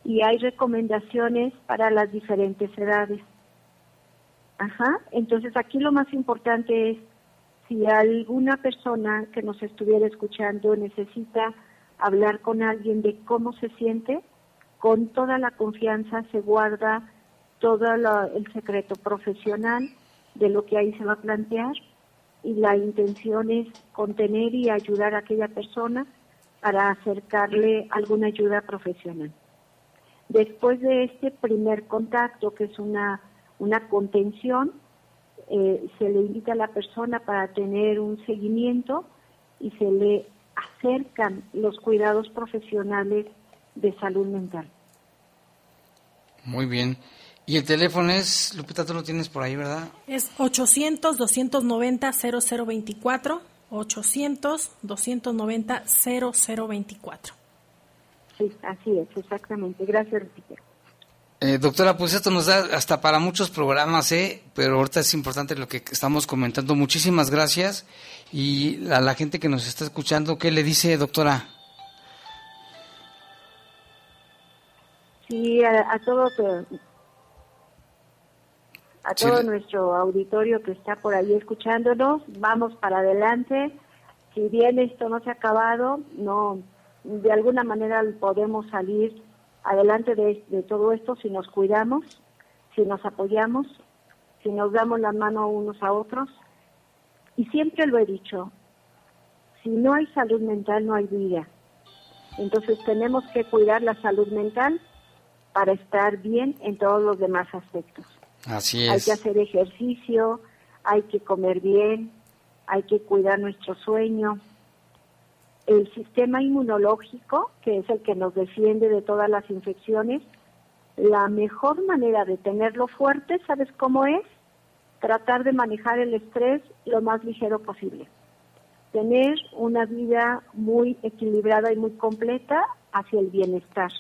Speaker 17: Y hay recomendaciones para las diferentes edades. Ajá. Entonces aquí lo más importante es si alguna persona que nos estuviera escuchando necesita hablar con alguien de cómo se siente, con toda la confianza se guarda todo el secreto profesional de lo que ahí se va a plantear y la intención es contener y ayudar a aquella persona para acercarle alguna ayuda profesional. Después de este primer contacto, que es una, una contención, eh, se le invita a la persona para tener un seguimiento y se le acercan los cuidados profesionales de salud mental.
Speaker 1: Muy bien. Y el teléfono es, Lupita, tú lo tienes por ahí, ¿verdad?
Speaker 2: Es 800-290-0024. 800-290-0024.
Speaker 17: Sí, así es, exactamente. Gracias, Lupita.
Speaker 1: Eh, doctora, pues esto nos da hasta para muchos programas, ¿eh? Pero ahorita es importante lo que estamos comentando. Muchísimas gracias. Y a la gente que nos está escuchando, ¿qué le dice, doctora?
Speaker 17: Sí, a, a todo te- a todo nuestro auditorio que está por ahí escuchándonos, vamos para adelante. Si bien esto no se ha acabado, no, de alguna manera podemos salir adelante de, de todo esto si nos cuidamos, si nos apoyamos, si nos damos la mano unos a otros. Y siempre lo he dicho, si no hay salud mental no hay vida. Entonces tenemos que cuidar la salud mental para estar bien en todos los demás aspectos.
Speaker 1: Así
Speaker 17: Hay que hacer ejercicio, hay que comer bien, hay que cuidar nuestro sueño. El sistema inmunológico, que es el que nos defiende de todas las infecciones, la mejor manera de tenerlo fuerte, ¿sabes cómo es? Tratar de manejar el estrés lo más ligero posible. Tener una vida muy equilibrada y muy completa hacia el bienestar,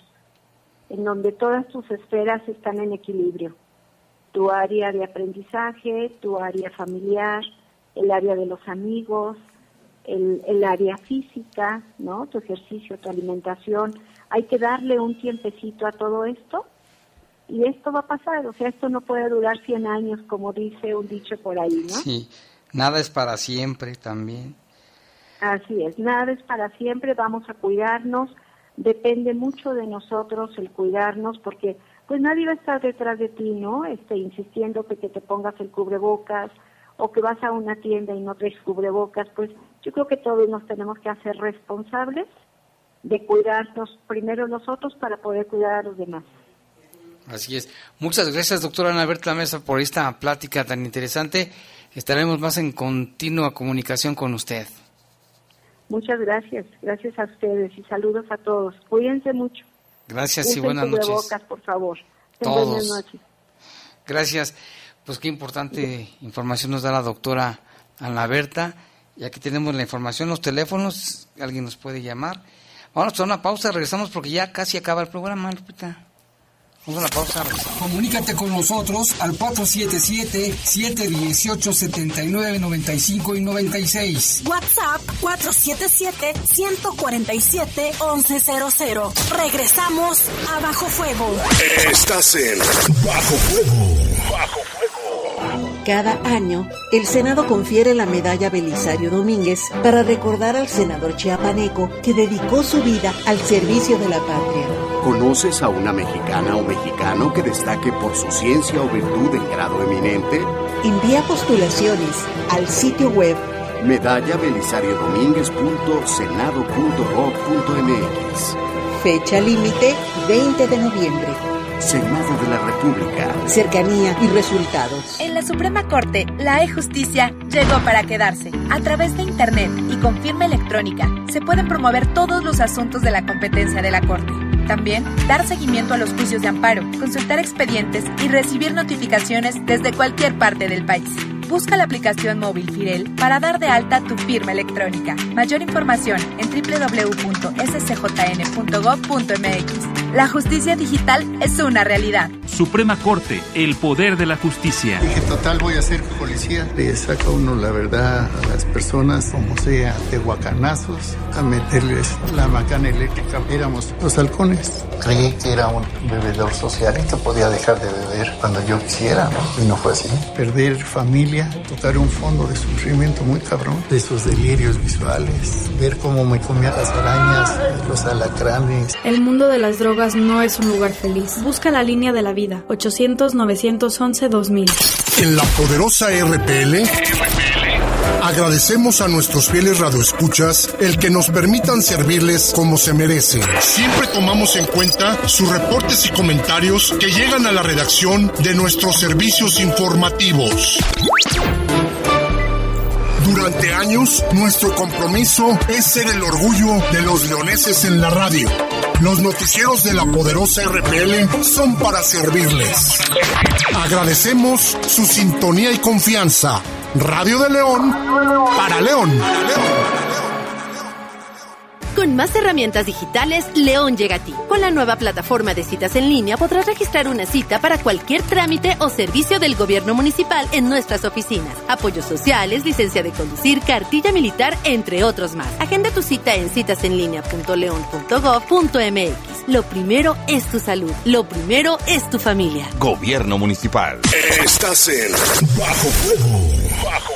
Speaker 17: en donde todas tus esferas están en equilibrio tu área de aprendizaje, tu área familiar, el área de los amigos, el, el área física, ¿no? Tu ejercicio, tu alimentación. Hay que darle un tiempecito a todo esto y esto va a pasar. O sea, esto no puede durar 100 años, como dice un dicho por ahí, ¿no?
Speaker 1: Sí. Nada es para siempre también.
Speaker 17: Así es, nada es para siempre, vamos a cuidarnos, depende mucho de nosotros el cuidarnos porque pues nadie va a estar detrás de ti, ¿no? Este, insistiendo que, que te pongas el cubrebocas o que vas a una tienda y no traes cubrebocas, pues yo creo que todos nos tenemos que hacer responsables de cuidarnos primero nosotros para poder cuidar a los demás.
Speaker 1: Así es. Muchas gracias, doctora Ana Berta Mesa, por esta plática tan interesante. Estaremos más en continua comunicación con usted.
Speaker 17: Muchas gracias, gracias a ustedes y saludos a todos. Cuídense mucho.
Speaker 1: Gracias y buenas noches.
Speaker 17: por favor.
Speaker 1: Todos.
Speaker 17: Buenas noches.
Speaker 1: Gracias. Pues qué importante información nos da la doctora Ana Berta. Y aquí tenemos la información, los teléfonos, alguien nos puede llamar. Vamos a una pausa, regresamos porque ya casi acaba el programa, Lupita. Vamos a una pausa. regresamos.
Speaker 3: Comunícate con nosotros al 477-718-7995 y 96.
Speaker 4: WhatsApp 477-147-1100. Regresamos a Bajo Fuego.
Speaker 18: Estás en Bajo Fuego. Bajo
Speaker 19: Cada año, el Senado confiere la medalla Belisario Domínguez para recordar al senador chiapaneco que dedicó su vida al servicio de la patria.
Speaker 20: ¿Conoces a una mexicana o mexicano que destaque por su ciencia o virtud en grado eminente?
Speaker 19: Envía postulaciones al sitio web
Speaker 20: Medalla Belisario Domínguez.senado.gov.mx.
Speaker 19: fecha límite 20 de noviembre.
Speaker 20: Senado de la República.
Speaker 19: Cercanía y resultados.
Speaker 21: En la Suprema Corte, la e-justicia llegó para quedarse. A través de Internet y con firma electrónica, se pueden promover todos los asuntos de la competencia de la Corte. También, dar seguimiento a los juicios de amparo, consultar expedientes y recibir notificaciones desde cualquier parte del país. Busca la aplicación móvil Firel para dar de alta tu firma electrónica. Mayor información en www.scjn.gov.mx. La justicia digital es una realidad.
Speaker 22: Suprema Corte, el poder de la justicia.
Speaker 23: Dije, total, voy a ser policía. Le saca uno la verdad a las personas, como sea, de guacanazos, a meterles la macana eléctrica. Éramos los halcones. Creí que era un bebedor social y que podía dejar de beber cuando yo quisiera, ¿no? Y no fue así. Perder familia, tocar un fondo de sufrimiento muy cabrón, de esos delirios visuales, ver cómo me comía las arañas, los alacranes.
Speaker 24: El mundo de las drogas no es un lugar feliz. Busca la línea de la vida. 800-911-2000.
Speaker 5: En la poderosa RPL. Agradecemos a nuestros fieles radioescuchas el que nos permitan servirles como se merecen. Siempre tomamos en cuenta sus reportes y comentarios que llegan a la redacción de nuestros servicios informativos. Durante años, nuestro compromiso es ser el orgullo de los leoneses en la radio. Los noticieros de la poderosa RPL son para servirles. Agradecemos su sintonía y confianza. Radio de León para León.
Speaker 25: Con más herramientas digitales, León llega a ti. Con la nueva plataforma de citas en línea podrás registrar una cita para cualquier trámite o servicio del gobierno municipal en nuestras oficinas. Apoyos sociales, licencia de conducir, cartilla militar, entre otros más. Agenda tu cita en citasenlinea.león.gov.mx. Lo primero es tu salud. Lo primero es tu familia.
Speaker 9: Gobierno Municipal.
Speaker 18: Estás en Bajo Fuego. Bajo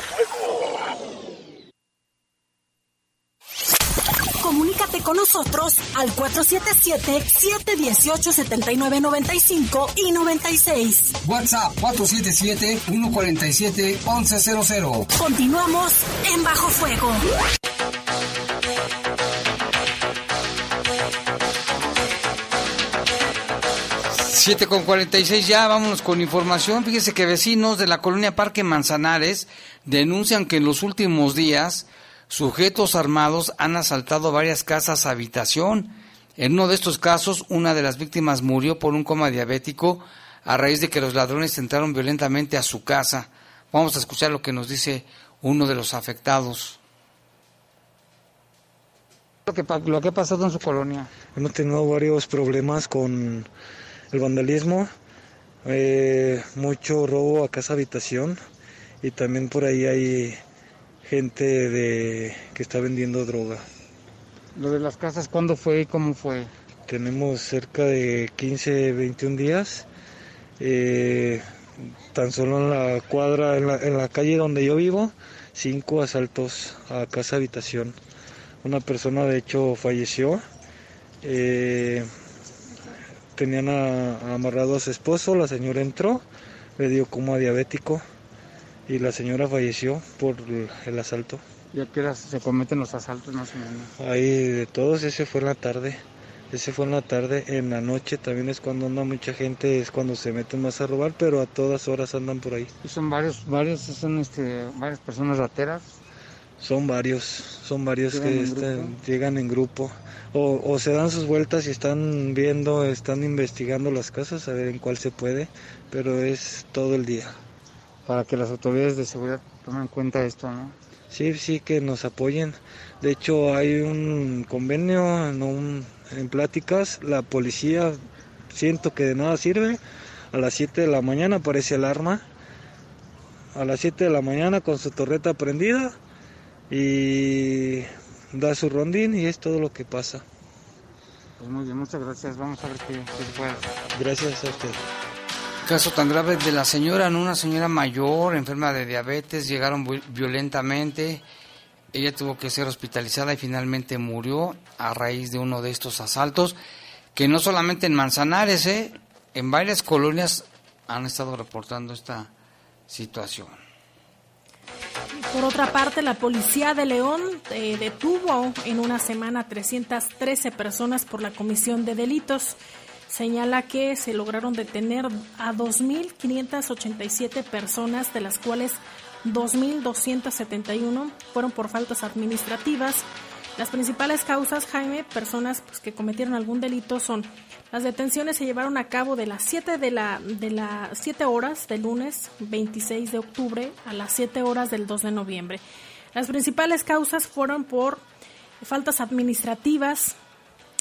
Speaker 4: Comunícate con nosotros al 477-718-7995 y 96.
Speaker 3: WhatsApp 477-147-1100.
Speaker 4: Continuamos en Bajo Fuego.
Speaker 1: Siete con 46 ya, vámonos con información. Fíjese que vecinos de la colonia Parque Manzanares denuncian que en los últimos días sujetos armados han asaltado varias casas habitación. En uno de estos casos, una de las víctimas murió por un coma diabético a raíz de que los ladrones entraron violentamente a su casa. Vamos a escuchar lo que nos dice uno de los afectados. Lo que, lo que ha pasado en su colonia.
Speaker 26: Hemos tenido varios problemas con el vandalismo, eh, mucho robo a casa habitación y también por ahí hay gente de que está vendiendo droga.
Speaker 1: ¿Lo de las casas cuándo fue y cómo fue?
Speaker 26: Tenemos cerca de 15, 21 días. Eh, tan solo en la cuadra, en la, en la, calle donde yo vivo, cinco asaltos a casa habitación. Una persona de hecho falleció. Eh, tenían a, amarrado a su esposo, la señora entró, le dio coma diabético y la señora falleció por el asalto.
Speaker 1: ¿Y a qué hora se cometen los asaltos más o menos?
Speaker 26: Ahí de todos, ese fue en la tarde. Ese fue en la tarde, en la noche también es cuando anda mucha gente, es cuando se meten más a robar, pero a todas horas andan por ahí.
Speaker 1: ¿Y son varios, varios, son este, varias personas rateras?
Speaker 26: Son varios, son varios que
Speaker 1: en
Speaker 26: están, llegan en grupo. O, o, se dan sus vueltas y están viendo, están investigando las casas a ver en cuál se puede, pero es todo el día.
Speaker 1: Para que las autoridades de seguridad tomen en cuenta esto, ¿no?
Speaker 26: Sí, sí, que nos apoyen. De hecho, hay un convenio en, un, en pláticas. La policía siento que de nada sirve. A las 7 de la mañana aparece el arma. A las 7 de la mañana con su torreta prendida y da su rondín y es todo lo que pasa.
Speaker 1: Pues muy bien, muchas gracias. Vamos a ver qué, qué se puede hacer.
Speaker 26: Gracias a usted.
Speaker 1: Caso tan grave de la señora, ¿no? una señora mayor, enferma de diabetes, llegaron violentamente. Ella tuvo que ser hospitalizada y finalmente murió a raíz de uno de estos asaltos, que no solamente en Manzanares, ¿eh? en varias colonias han estado reportando esta situación.
Speaker 2: Por otra parte, la policía de León eh, detuvo en una semana 313 personas por la comisión de delitos. Señala que se lograron detener a 2.587 personas, de las cuales 2.271 fueron por faltas administrativas Las principales causas, Jaime, personas pues, que cometieron algún delito son las detenciones se llevaron a cabo de las 7 de la de las 7 horas del lunes 26 de octubre a las 7 horas del 2 de noviembre. Las principales causas fueron por faltas administrativas,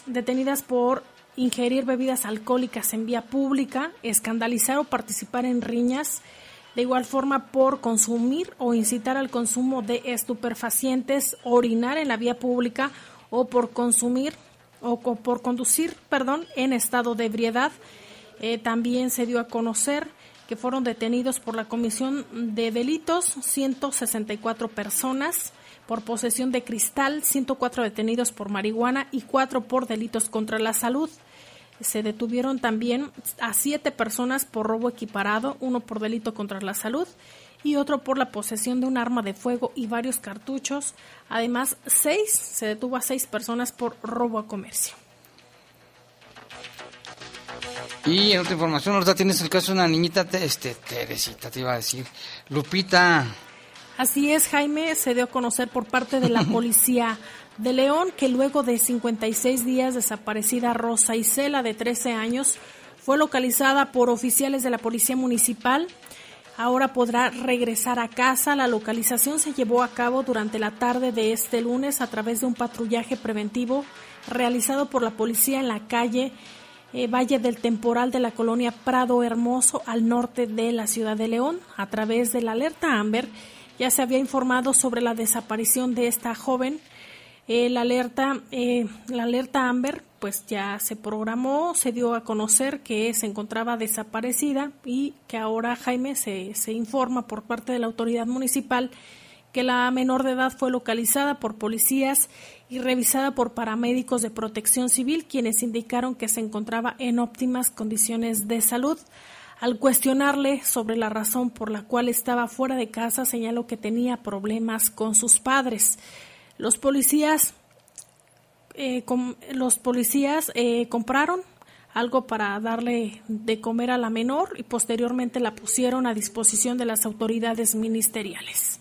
Speaker 2: detenidas por ingerir bebidas alcohólicas en vía pública, escandalizar o participar en riñas, de igual forma por consumir o incitar al consumo de estupefacientes, orinar en la vía pública o por consumir o por conducir, perdón, en estado de ebriedad. Eh, también se dio a conocer que fueron detenidos por la Comisión de Delitos 164 personas por posesión de cristal, 104 detenidos por marihuana y 4 por delitos contra la salud. Se detuvieron también a siete personas por robo equiparado, uno por delito contra la salud y otro por la posesión de un arma de fuego y varios cartuchos. Además, seis, se detuvo a seis personas por robo a comercio.
Speaker 1: Y en otra información, ahorita tienes el caso de una niñita, este, Teresita, te iba a decir, Lupita.
Speaker 2: Así es, Jaime, se dio a conocer por parte de la policía de León que luego de 56 días desaparecida Rosa Isela, de 13 años, fue localizada por oficiales de la Policía Municipal. Ahora podrá regresar a casa. La localización se llevó a cabo durante la tarde de este lunes a través de un patrullaje preventivo realizado por la policía en la calle eh, Valle del Temporal de la colonia Prado Hermoso al norte de la ciudad de León. A través de la alerta Amber ya se había informado sobre la desaparición de esta joven eh, la alerta, eh, la alerta Amber, pues ya se programó, se dio a conocer que se encontraba desaparecida y que ahora Jaime se, se informa por parte de la autoridad municipal que la menor de edad fue localizada por policías y revisada por paramédicos de protección civil, quienes indicaron que se encontraba en óptimas condiciones de salud. Al cuestionarle sobre la razón por la cual estaba fuera de casa, señaló que tenía problemas con sus padres. Los policías, eh, los policías eh, compraron algo para darle de comer a la menor y posteriormente la pusieron a disposición de las autoridades ministeriales.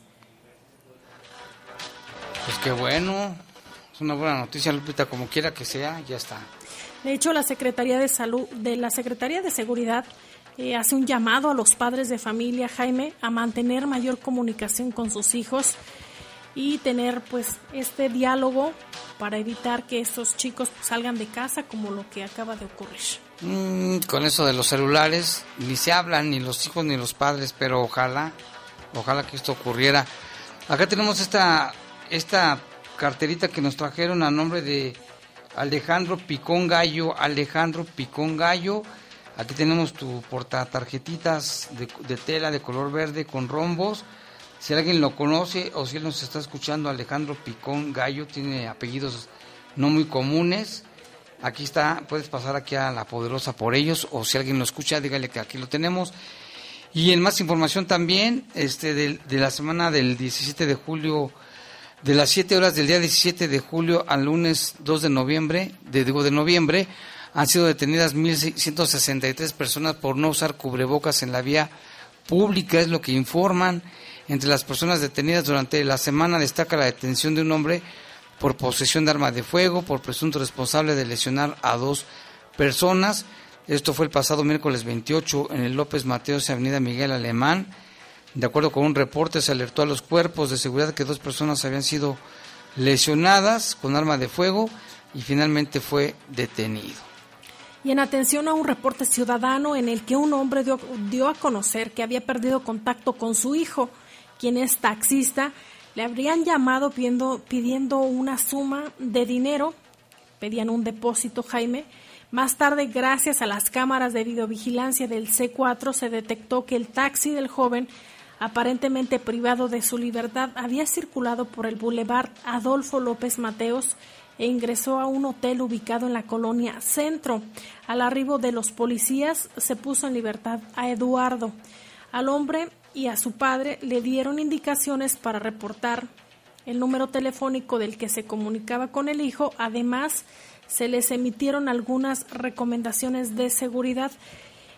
Speaker 1: Pues qué bueno, es una buena noticia, Lupita, como quiera que sea, ya está.
Speaker 2: De hecho, la Secretaría de Salud, de la Secretaría de Seguridad, eh, hace un llamado a los padres de familia, Jaime, a mantener mayor comunicación con sus hijos y tener pues este diálogo para evitar que estos chicos salgan de casa como lo que acaba de ocurrir.
Speaker 1: Mm, con eso de los celulares, ni se hablan ni los hijos ni los padres, pero ojalá, ojalá que esto ocurriera. Acá tenemos esta, esta carterita que nos trajeron a nombre de Alejandro Picón Gallo, Alejandro Picón Gallo. Aquí tenemos tu portatarjetitas de, de tela de color verde con rombos si alguien lo conoce o si él nos está escuchando, Alejandro Picón Gallo, tiene apellidos no muy comunes. Aquí está, puedes pasar aquí a la poderosa por ellos o si alguien lo escucha, dígale que aquí lo tenemos. Y en más información también, este de, la semana del 17 de julio, de las 7 horas del día 17 de julio al lunes 2 de noviembre, de, digo de noviembre, han sido detenidas 1.163 personas por no usar cubrebocas en la vía pública, es lo que informan. Entre las personas detenidas durante la semana destaca la detención de un hombre por posesión de arma de fuego, por presunto responsable de lesionar a dos personas. Esto fue el pasado miércoles 28 en el López Mateos, Avenida Miguel Alemán. De acuerdo con un reporte, se alertó a los cuerpos de seguridad que dos personas habían sido lesionadas con arma de fuego y finalmente fue detenido.
Speaker 2: Y en atención a un reporte ciudadano en el que un hombre dio, dio a conocer que había perdido contacto con su hijo, quien es taxista, le habrían llamado pidiendo, pidiendo una suma de dinero, pedían un depósito, Jaime. Más tarde, gracias a las cámaras de videovigilancia del C4, se detectó que el taxi del joven, aparentemente privado de su libertad, había circulado por el bulevar Adolfo López Mateos e ingresó a un hotel ubicado en la colonia Centro. Al arribo de los policías se puso en libertad a Eduardo. Al hombre y a su padre le dieron indicaciones para reportar el número telefónico del que se comunicaba con el hijo. Además, se les emitieron algunas recomendaciones de seguridad.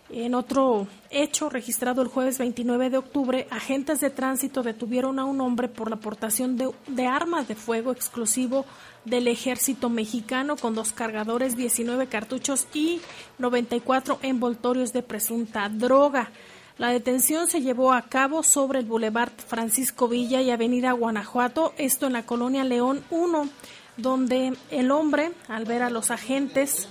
Speaker 2: En otro hecho registrado el jueves 29 de octubre, agentes de tránsito detuvieron a un hombre por la aportación de, de, armas de fuego exclusivo del ejército mexicano con dos cargadores, 19 cartuchos y 94 envoltorios de presunta droga. La detención se llevó a cabo sobre el Boulevard Francisco Villa y Avenida Guanajuato, esto en la colonia León 1, donde el hombre, al ver a los agentes,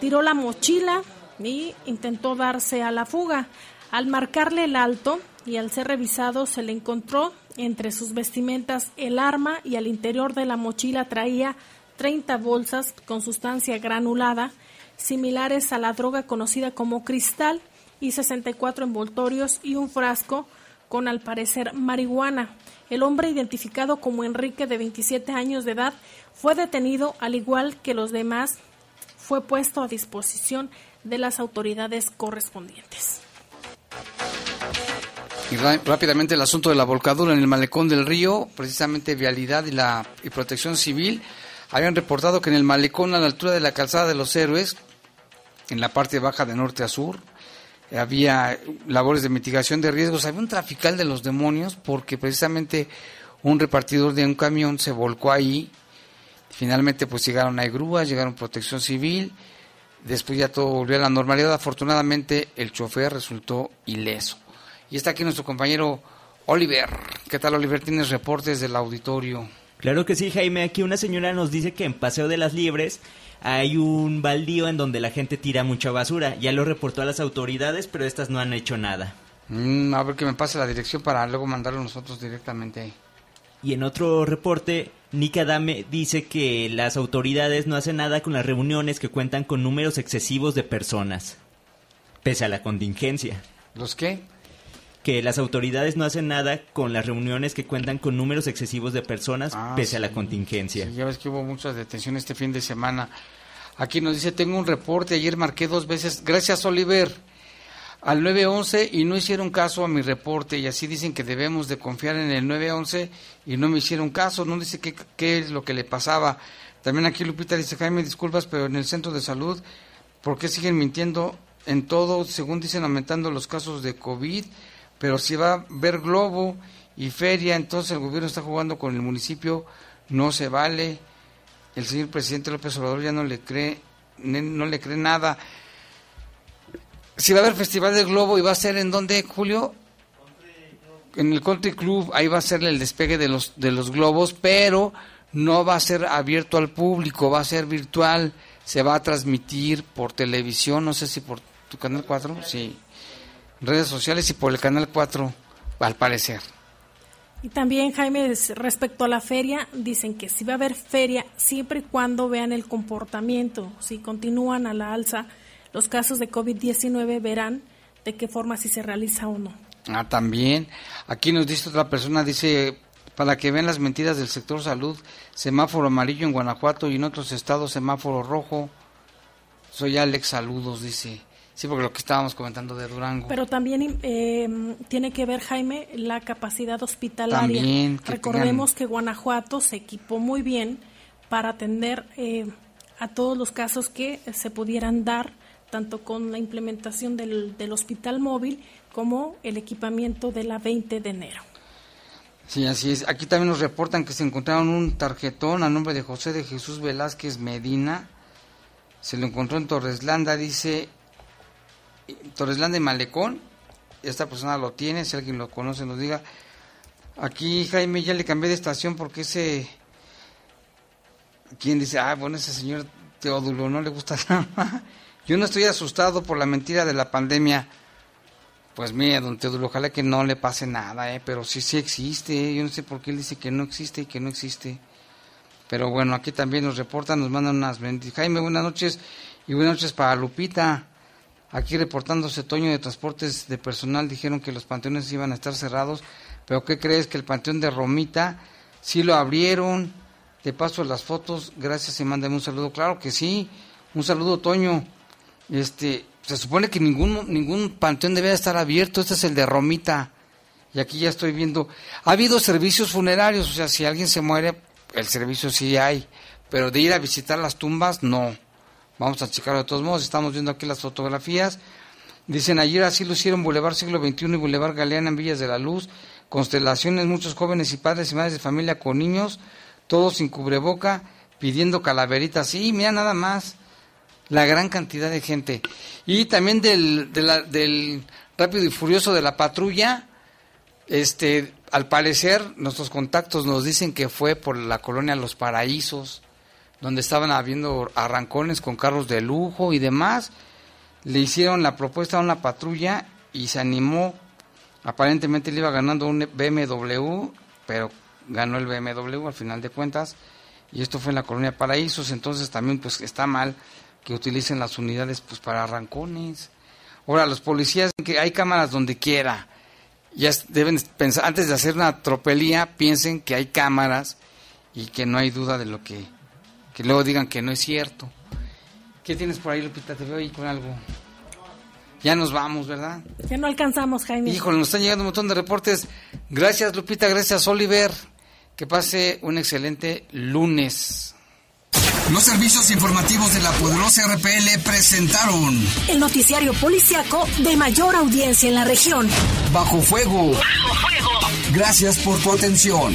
Speaker 2: tiró la mochila y intentó darse a la fuga. Al marcarle el alto y al ser revisado se le encontró entre sus vestimentas el arma y al interior de la mochila traía 30 bolsas con sustancia granulada similares a la droga conocida como cristal y 64 envoltorios y un frasco con al parecer marihuana. El hombre identificado como Enrique de 27 años de edad fue detenido al igual que los demás fue puesto a disposición de las autoridades correspondientes.
Speaker 1: Y rápidamente el asunto de la volcadura en el malecón del río, precisamente Vialidad y, la, y Protección Civil habían reportado que en el malecón a la altura de la calzada de los héroes, en la parte baja de norte a sur, había labores de mitigación de riesgos, había un trafical de los demonios porque precisamente un repartidor de un camión se volcó ahí, finalmente pues llegaron a grúas, llegaron protección civil, después ya todo volvió a la normalidad, afortunadamente el chofer resultó ileso. Y está aquí nuestro compañero Oliver. ¿Qué tal Oliver? ¿Tienes reportes del auditorio?
Speaker 27: Claro que sí, Jaime. Aquí una señora nos dice que en Paseo de las Libres hay un baldío en donde la gente tira mucha basura. Ya lo reportó a las autoridades, pero estas no han hecho nada.
Speaker 1: Mm, a ver que me pase la dirección para luego mandarlo nosotros directamente ahí.
Speaker 27: Y en otro reporte, Nika Dame dice que las autoridades no hacen nada con las reuniones que cuentan con números excesivos de personas, pese a la contingencia.
Speaker 1: ¿Los qué?
Speaker 27: Que las autoridades no hacen nada con las reuniones que cuentan con números excesivos de personas,
Speaker 1: Ah,
Speaker 27: pese a la contingencia.
Speaker 1: Sí, ya ves que hubo muchas detenciones este fin de semana. Aquí nos dice, tengo un reporte, ayer marqué dos veces, gracias Oliver, al 911 y no hicieron caso a mi reporte y así dicen que debemos de confiar en el 911 y no me hicieron caso, no dice qué, qué es lo que le pasaba. También aquí Lupita dice, Jaime, disculpas, pero en el centro de salud, ¿por qué siguen mintiendo en todo? Según dicen, aumentando los casos de COVID, pero si va a ver globo y feria, entonces el gobierno está jugando con el municipio, no se vale. El señor presidente López Obrador ya no le cree, no le cree nada. Si va a haber Festival del Globo y va a ser en donde, Julio? En el Country Club, ahí va a ser el despegue de los, de los globos, pero no va a ser abierto al público, va a ser virtual, se va a transmitir por televisión, no sé si por tu canal 4, sí, redes sociales y por el canal 4, al parecer.
Speaker 2: Y también, Jaime, es- respecto a la feria, dicen que si va a haber feria siempre y cuando vean el comportamiento. Si continúan a la alza los casos de COVID-19, verán de qué forma si se realiza o no.
Speaker 1: Ah, también. Aquí nos dice otra persona, dice, para que vean las mentiras del sector salud, semáforo amarillo en Guanajuato y en otros estados semáforo rojo. Soy Alex, saludos, dice. Sí, porque lo que estábamos comentando de Durango.
Speaker 2: Pero también eh, tiene que ver, Jaime, la capacidad hospitalaria.
Speaker 1: También, que
Speaker 2: Recordemos que Guanajuato se equipó muy bien para atender eh, a todos los casos que se pudieran dar, tanto con la implementación del, del hospital móvil como el equipamiento de la 20 de enero.
Speaker 1: Sí, así es. Aquí también nos reportan que se encontraron un tarjetón a nombre de José de Jesús Velázquez Medina. Se lo encontró en Torreslanda, dice Torreslanda y Malecón. Esta persona lo tiene, si alguien lo conoce nos diga. Aquí Jaime ya le cambié de estación porque ese... ¿Quién dice? Ah, bueno, ese señor Teodulo no le gusta nada. Yo no estoy asustado por la mentira de la pandemia. Pues mira, don Teodulo, ojalá que no le pase nada, ¿eh? pero sí, sí existe. Yo no sé por qué él dice que no existe y que no existe. Pero bueno, aquí también nos reportan, nos mandan unas bendiciones. Jaime, buenas noches y buenas noches para Lupita. Aquí reportándose Toño de Transportes de Personal, dijeron que los panteones iban a estar cerrados, pero ¿qué crees? Que el panteón de Romita sí lo abrieron. Te paso las fotos, gracias y mándame un saludo. Claro que sí, un saludo Toño. Este, se supone que ningún, ningún panteón debe estar abierto, este es el de Romita. Y aquí ya estoy viendo, ha habido servicios funerarios, o sea, si alguien se muere, el servicio sí hay, pero de ir a visitar las tumbas, no. Vamos a checarlo de todos modos, estamos viendo aquí las fotografías. Dicen, ayer así lo hicieron Boulevard Siglo XXI y Boulevard Galeana en Villas de la Luz. Constelaciones, muchos jóvenes y padres y madres de familia con niños, todos sin cubreboca, pidiendo calaveritas. Sí, mira nada más la gran cantidad de gente. Y también del, del rápido y furioso de la patrulla, este, al parecer nuestros contactos nos dicen que fue por la colonia Los Paraísos, donde estaban habiendo arrancones con carros de lujo y demás. Le hicieron la propuesta a una patrulla y se animó. Aparentemente le iba ganando un BMW, pero ganó el BMW al final de cuentas. Y esto fue en la colonia Paraísos, entonces también pues está mal que utilicen las unidades pues para arrancones. Ahora, los policías, que hay cámaras donde quiera. Ya deben pensar, antes de hacer una tropelía, piensen que hay cámaras y que no hay duda de lo que, que luego digan que no es cierto. ¿Qué tienes por ahí, Lupita? Te veo ahí con algo. Ya nos vamos, ¿verdad?
Speaker 2: Ya no alcanzamos, Jaime.
Speaker 1: Híjole, nos están llegando un montón de reportes. Gracias, Lupita, gracias, Oliver. Que pase un excelente lunes.
Speaker 3: Los servicios informativos de la poderosa RPL presentaron
Speaker 4: El noticiario policiaco de mayor audiencia en la región.
Speaker 3: Bajo Fuego. Gracias por tu atención.